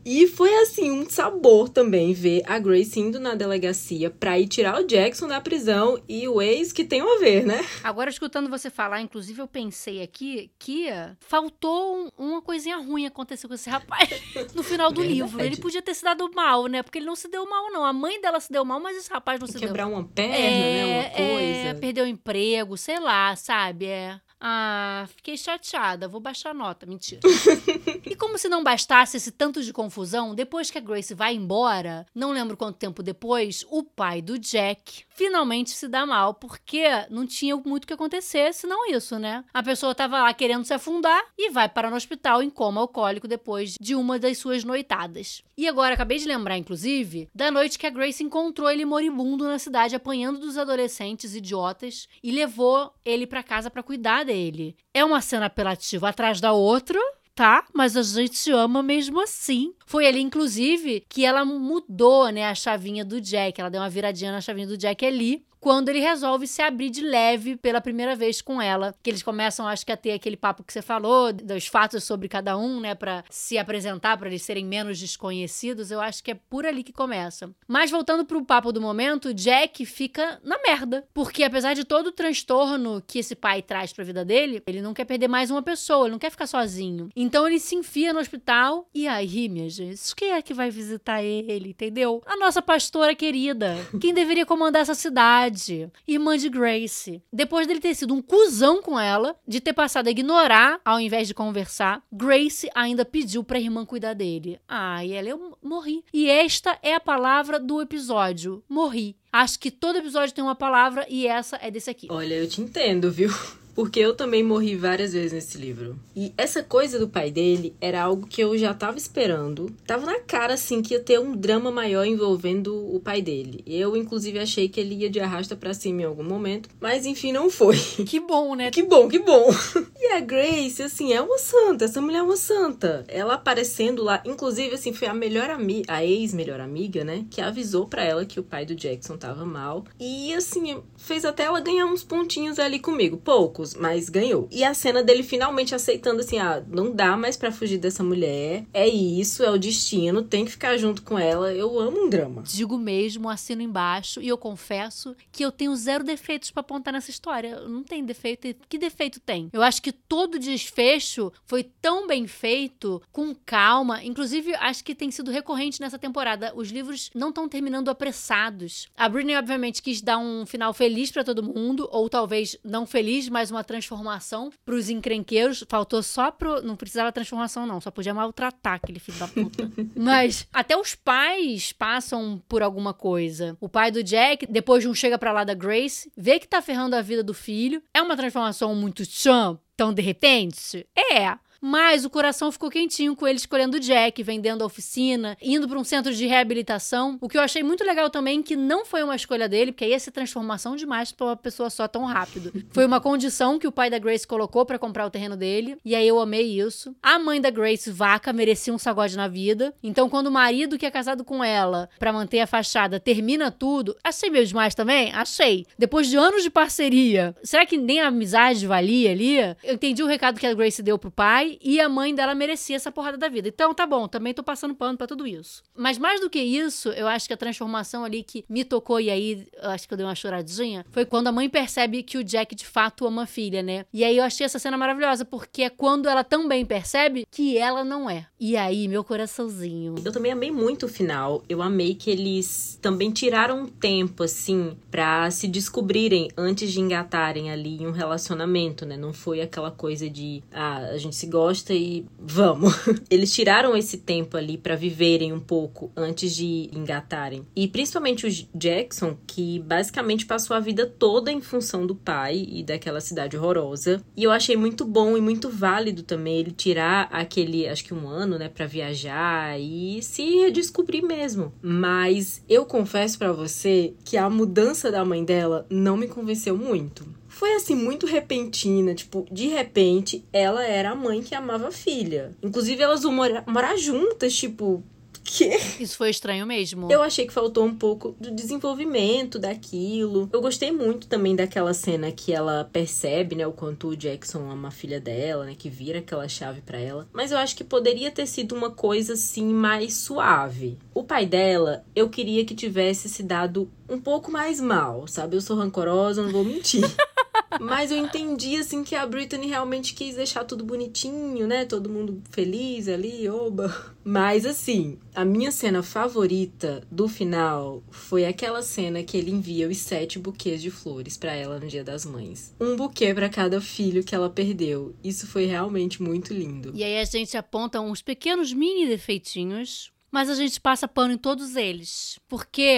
E foi assim um sabor também ver a Grace indo na delegacia pra ir tirar o Jackson da prisão e o ex que tem a ver, né? Agora, escutando você falar, inclusive, eu pensei aqui que faltou um- uma coisinha ruim acontecer com esse rapaz no final do Verdade. livro. Ele podia ter se dado mal, né? Porque ele não se deu mal, não. A mãe dela se deu mal, mas esse rapaz não se deu Quebrar uma perna, né? Uma É, coisa. perdeu o emprego, sei lá, sabe? É. Ah, fiquei chateada, vou baixar a nota, mentira. e como se não bastasse esse tanto de confusão, depois que a Grace vai embora, não lembro quanto tempo depois, o pai do Jack finalmente se dá mal, porque não tinha muito que acontecer, senão isso, né? A pessoa tava lá querendo se afundar e vai para no hospital em coma alcoólico depois de uma das suas noitadas. E agora, acabei de lembrar, inclusive, da noite que a Grace encontrou ele moribundo na cidade, apanhando dos adolescentes idiotas e levou ele pra casa pra cuidar dele. É uma cena apelativa atrás da outra. Tá, mas a gente ama mesmo assim. Foi ali, inclusive, que ela mudou, né, a chavinha do Jack. Ela deu uma viradinha na chavinha do Jack ali quando ele resolve se abrir de leve pela primeira vez com ela. Que eles começam, acho que, a ter aquele papo que você falou, dos fatos sobre cada um, né, Pra se apresentar, pra eles serem menos desconhecidos. Eu acho que é por ali que começa. Mas voltando pro papo do momento, Jack fica na merda. Porque apesar de todo o transtorno que esse pai traz pra vida dele, ele não quer perder mais uma pessoa, ele não quer ficar sozinho. Então ele se enfia no hospital e aí, minha quem é que vai visitar ele, entendeu? A nossa pastora querida, quem deveria comandar essa cidade, irmã de Grace. Depois dele ter sido um cuzão com ela, de ter passado a ignorar ao invés de conversar, Grace ainda pediu pra irmã cuidar dele. Ah, e ela, eu morri. E esta é a palavra do episódio: morri. Acho que todo episódio tem uma palavra e essa é desse aqui. Olha, eu te entendo, viu? Porque eu também morri várias vezes nesse livro. E essa coisa do pai dele era algo que eu já tava esperando. Tava na cara, assim, que ia ter um drama maior envolvendo o pai dele. Eu, inclusive, achei que ele ia de arrasta pra cima em algum momento. Mas, enfim, não foi. Que bom, né? Que bom, que bom. E a Grace, assim, é uma santa. Essa mulher é uma santa. Ela aparecendo lá, inclusive, assim, foi a melhor amiga, a ex-melhor amiga, né? Que avisou pra ela que o pai do Jackson tava mal. E, assim, fez até ela ganhar uns pontinhos ali comigo. Poucos, mas ganhou. E a cena dele finalmente aceitando, assim, ah, não dá mais pra fugir dessa mulher. É isso, é o destino, tem que ficar junto com ela. Eu amo um drama. Digo mesmo, assino embaixo e eu confesso que eu tenho zero defeitos pra apontar nessa história. Não tem defeito. Que defeito tem? Eu acho que todo desfecho foi tão bem feito, com calma. Inclusive, acho que tem sido recorrente nessa temporada. Os livros não estão terminando apressados. A Britney, obviamente, quis dar um final feliz pra todo mundo, ou talvez não feliz, mas uma transformação pros encrenqueiros. Faltou só pro. Não precisava transformação, não. Só podia maltratar aquele filho da puta. Mas até os pais passam por alguma coisa. O pai do Jack, depois de um chega pra lá da Grace, vê que tá ferrando a vida do filho. É uma transformação muito chã, tão de repente? É. mas o coração ficou quentinho com ele escolhendo o Jack, vendendo a oficina, indo para um centro de reabilitação. O que eu achei muito legal também que não foi uma escolha dele, porque aí ia ser transformação demais para uma pessoa só tão rápido. Foi uma condição que o pai da Grace colocou para comprar o terreno dele, e aí eu amei isso. A mãe da Grace, vaca, merecia um sagode na vida. Então, quando o marido que é casado com ela, para manter a fachada, termina tudo, achei meio demais também? Achei. Depois de anos de parceria, será que nem a amizade valia ali? Eu entendi o recado que a Grace deu pro pai e a mãe dela merecia essa porrada da vida. Então, tá bom, também tô passando pano para tudo isso. Mas mais do que isso, eu acho que a transformação ali que me tocou e aí acho que eu dei uma choradinha, foi quando a mãe percebe que o Jack de fato ama a filha, né? E aí eu achei essa cena maravilhosa, porque é quando ela também percebe que ela não é. E aí, meu coraçãozinho. Eu também amei muito o final. Eu amei que eles também tiraram um tempo, assim, para se descobrirem antes de engatarem ali um relacionamento, né? Não foi aquela coisa de, ah, a gente se gosta e vamos. Eles tiraram esse tempo ali para viverem um pouco antes de engatarem. E principalmente o Jackson, que basicamente passou a vida toda em função do pai e daquela cidade horrorosa. E eu achei muito bom e muito válido também ele tirar aquele, acho que um ano, né, para viajar e se redescobrir mesmo. Mas eu confesso para você que a mudança da mãe dela não me convenceu muito foi assim muito repentina, tipo, de repente ela era a mãe que amava a filha. Inclusive elas vão morar, juntas, tipo, quê? Isso foi estranho mesmo. Eu achei que faltou um pouco do desenvolvimento daquilo. Eu gostei muito também daquela cena que ela percebe, né, o quanto o Jackson ama a filha dela, né, que vira aquela chave para ela. Mas eu acho que poderia ter sido uma coisa assim mais suave. O pai dela, eu queria que tivesse se dado um pouco mais mal, sabe? Eu sou rancorosa, não vou mentir. Mas eu entendi, assim, que a Britney realmente quis deixar tudo bonitinho, né? Todo mundo feliz ali, oba. Mas, assim, a minha cena favorita do final foi aquela cena que ele envia os sete buquês de flores para ela no Dia das Mães. Um buquê para cada filho que ela perdeu. Isso foi realmente muito lindo. E aí a gente aponta uns pequenos mini defeitinhos, mas a gente passa pano em todos eles. Porque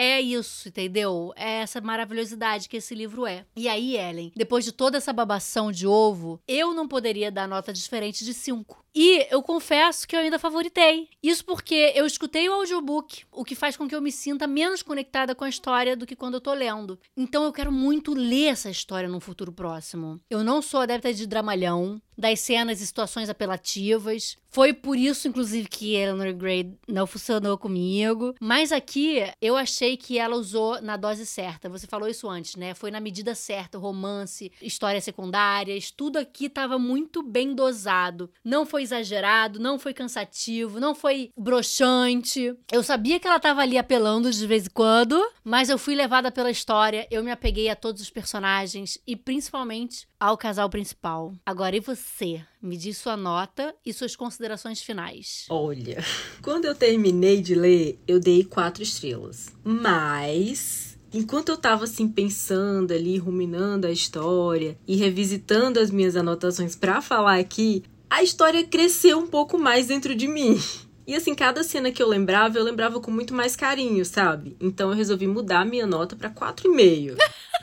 é isso, entendeu? É essa maravilhosidade que esse livro é. E aí, Ellen, depois de toda essa babação de ovo, eu não poderia dar nota diferente de 5. E eu confesso que eu ainda favoritei. Isso porque eu escutei o audiobook, o que faz com que eu me sinta menos conectada com a história do que quando eu tô lendo. Então eu quero muito ler essa história num futuro próximo. Eu não sou adepta de dramalhão, das cenas e situações apelativas. Foi por isso, inclusive, que Eleanor Gray não funcionou comigo. Mas aqui eu achei que ela usou na dose certa. Você falou isso antes, né? Foi na medida certa, romance, histórias secundárias, tudo aqui estava muito bem dosado. Não foi exagerado, não foi cansativo, não foi broxante. Eu sabia que ela estava ali apelando de vez em quando, mas eu fui levada pela história, eu me apeguei a todos os personagens e principalmente ao casal principal. Agora e você? Me diz sua nota e suas considerações finais. Olha, quando eu terminei de ler, eu dei quatro estrelas. Mas Enquanto eu tava assim pensando ali, ruminando a história e revisitando as minhas anotações para falar aqui, a história cresceu um pouco mais dentro de mim. E assim, cada cena que eu lembrava, eu lembrava com muito mais carinho, sabe? Então eu resolvi mudar a minha nota para 4,5.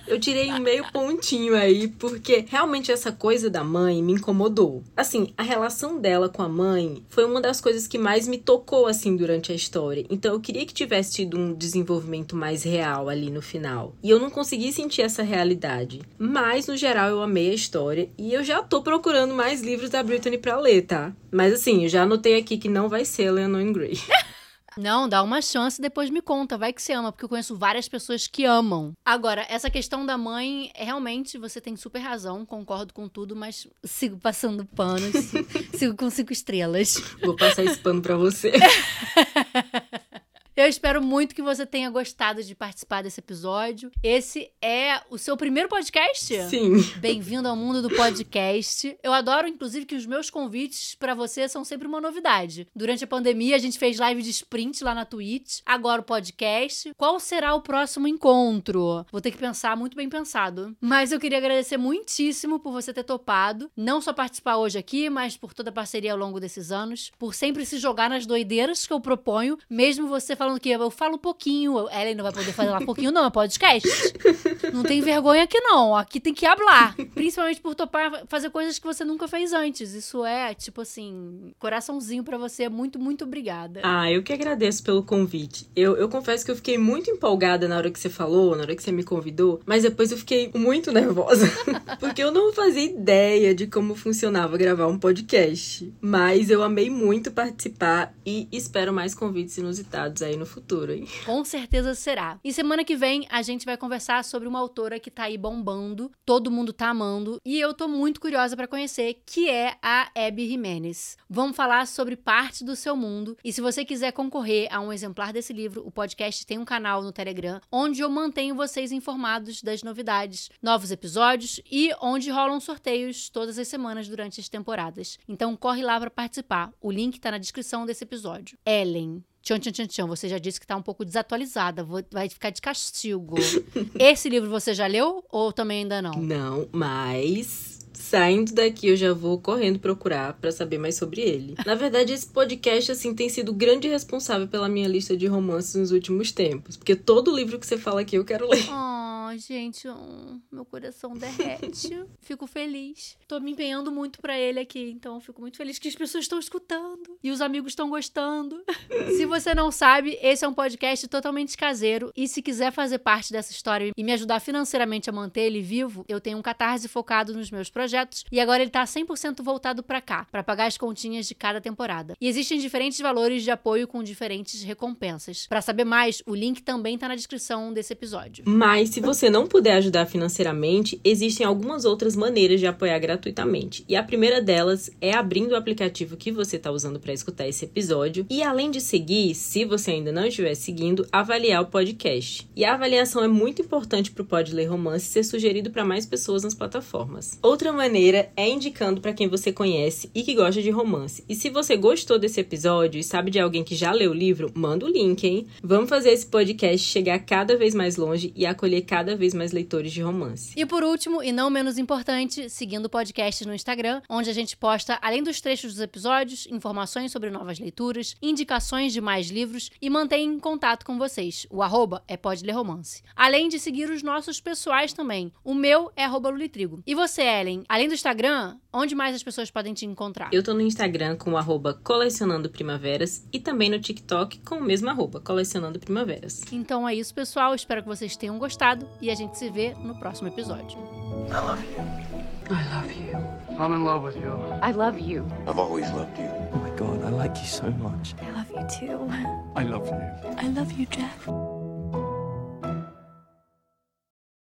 Eu tirei um meio pontinho aí, porque realmente essa coisa da mãe me incomodou. Assim, a relação dela com a mãe foi uma das coisas que mais me tocou, assim, durante a história. Então eu queria que tivesse tido um desenvolvimento mais real ali no final. E eu não consegui sentir essa realidade. Mas, no geral, eu amei a história e eu já tô procurando mais livros da Brittany pra ler, tá? Mas assim, eu já anotei aqui que não vai ser Grey. Não, dá uma chance e depois me conta. Vai que você ama, porque eu conheço várias pessoas que amam. Agora, essa questão da mãe, realmente você tem super razão, concordo com tudo, mas sigo passando panos, sigo com cinco estrelas. Vou passar esse pano pra você. Eu espero muito que você tenha gostado de participar desse episódio. Esse é o seu primeiro podcast? Sim. Bem-vindo ao mundo do podcast. Eu adoro, inclusive, que os meus convites para você são sempre uma novidade. Durante a pandemia, a gente fez live de sprint lá na Twitch. Agora o podcast. Qual será o próximo encontro? Vou ter que pensar muito bem pensado. Mas eu queria agradecer muitíssimo por você ter topado. Não só participar hoje aqui, mas por toda a parceria ao longo desses anos. Por sempre se jogar nas doideiras que eu proponho, mesmo você falando falando que eu falo um pouquinho. Ellen não vai poder falar um pouquinho, não, é podcast. Não tem vergonha aqui, não. Aqui tem que hablar. Principalmente por topar fazer coisas que você nunca fez antes. Isso é, tipo assim, coraçãozinho para você. Muito, muito obrigada. Ah, eu que agradeço pelo convite. Eu, eu confesso que eu fiquei muito empolgada na hora que você falou, na hora que você me convidou, mas depois eu fiquei muito nervosa. porque eu não fazia ideia de como funcionava gravar um podcast. Mas eu amei muito participar e espero mais convites inusitados aí no futuro, hein? Com certeza será. E semana que vem a gente vai conversar sobre uma autora que tá aí bombando, todo mundo tá amando, e eu tô muito curiosa para conhecer, que é a Abby Jimenez. Vamos falar sobre parte do seu mundo, e se você quiser concorrer a um exemplar desse livro, o podcast tem um canal no Telegram, onde eu mantenho vocês informados das novidades, novos episódios e onde rolam sorteios todas as semanas durante as temporadas. Então corre lá para participar. O link tá na descrição desse episódio. Ellen, Tchau, tchau, tchau, tchau. Você já disse que tá um pouco desatualizada. Vou, vai ficar de castigo. Esse livro você já leu ou também ainda não? Não, mas saindo daqui eu já vou correndo procurar para saber mais sobre ele. Na verdade, esse podcast assim tem sido grande responsável pela minha lista de romances nos últimos tempos, porque todo livro que você fala aqui eu quero ler. Oh, gente, meu coração derrete. fico feliz. Tô me empenhando muito para ele aqui, então fico muito feliz que as pessoas estão escutando e os amigos estão gostando. se você não sabe, esse é um podcast totalmente caseiro e se quiser fazer parte dessa história e me ajudar financeiramente a manter ele vivo, eu tenho um catarse focado nos meus projetos e agora ele tá 100% voltado para cá, para pagar as continhas de cada temporada. E existem diferentes valores de apoio com diferentes recompensas. Para saber mais, o link também tá na descrição desse episódio. Mas se você não puder ajudar financeiramente, existem algumas outras maneiras de apoiar gratuitamente. E a primeira delas é abrindo o aplicativo que você está usando para escutar esse episódio e além de seguir, se você ainda não estiver seguindo, avaliar o podcast. E a avaliação é muito importante para o Pod Ler Romance ser sugerido para mais pessoas nas plataformas. Outra maneira é indicando para quem você conhece e que gosta de romance. E se você gostou desse episódio e sabe de alguém que já leu o livro, manda o link, hein? Vamos fazer esse podcast chegar cada vez mais longe e acolher cada vez mais leitores de romance. E por último, e não menos importante, seguindo o podcast no Instagram, onde a gente posta, além dos trechos dos episódios, informações sobre novas leituras, indicações de mais livros e mantém contato com vocês. O arroba é Pode Ler Romance. Além de seguir os nossos pessoais também. O meu é arroba Lulitrigo. E você, Ellen, além do Instagram, onde mais as pessoas podem te encontrar? Eu tô no Instagram com o arroba Colecionando Primaveras e também no TikTok com o mesmo arroba, Colecionando Primaveras. Então é isso, pessoal. Espero que vocês tenham gostado e a gente se vê no próximo episódio. I love you. I love you. I'm in love with you. I love you. I've always loved you. Oh my god, I like you so much. I love you too. I love you. I love you, Jeff.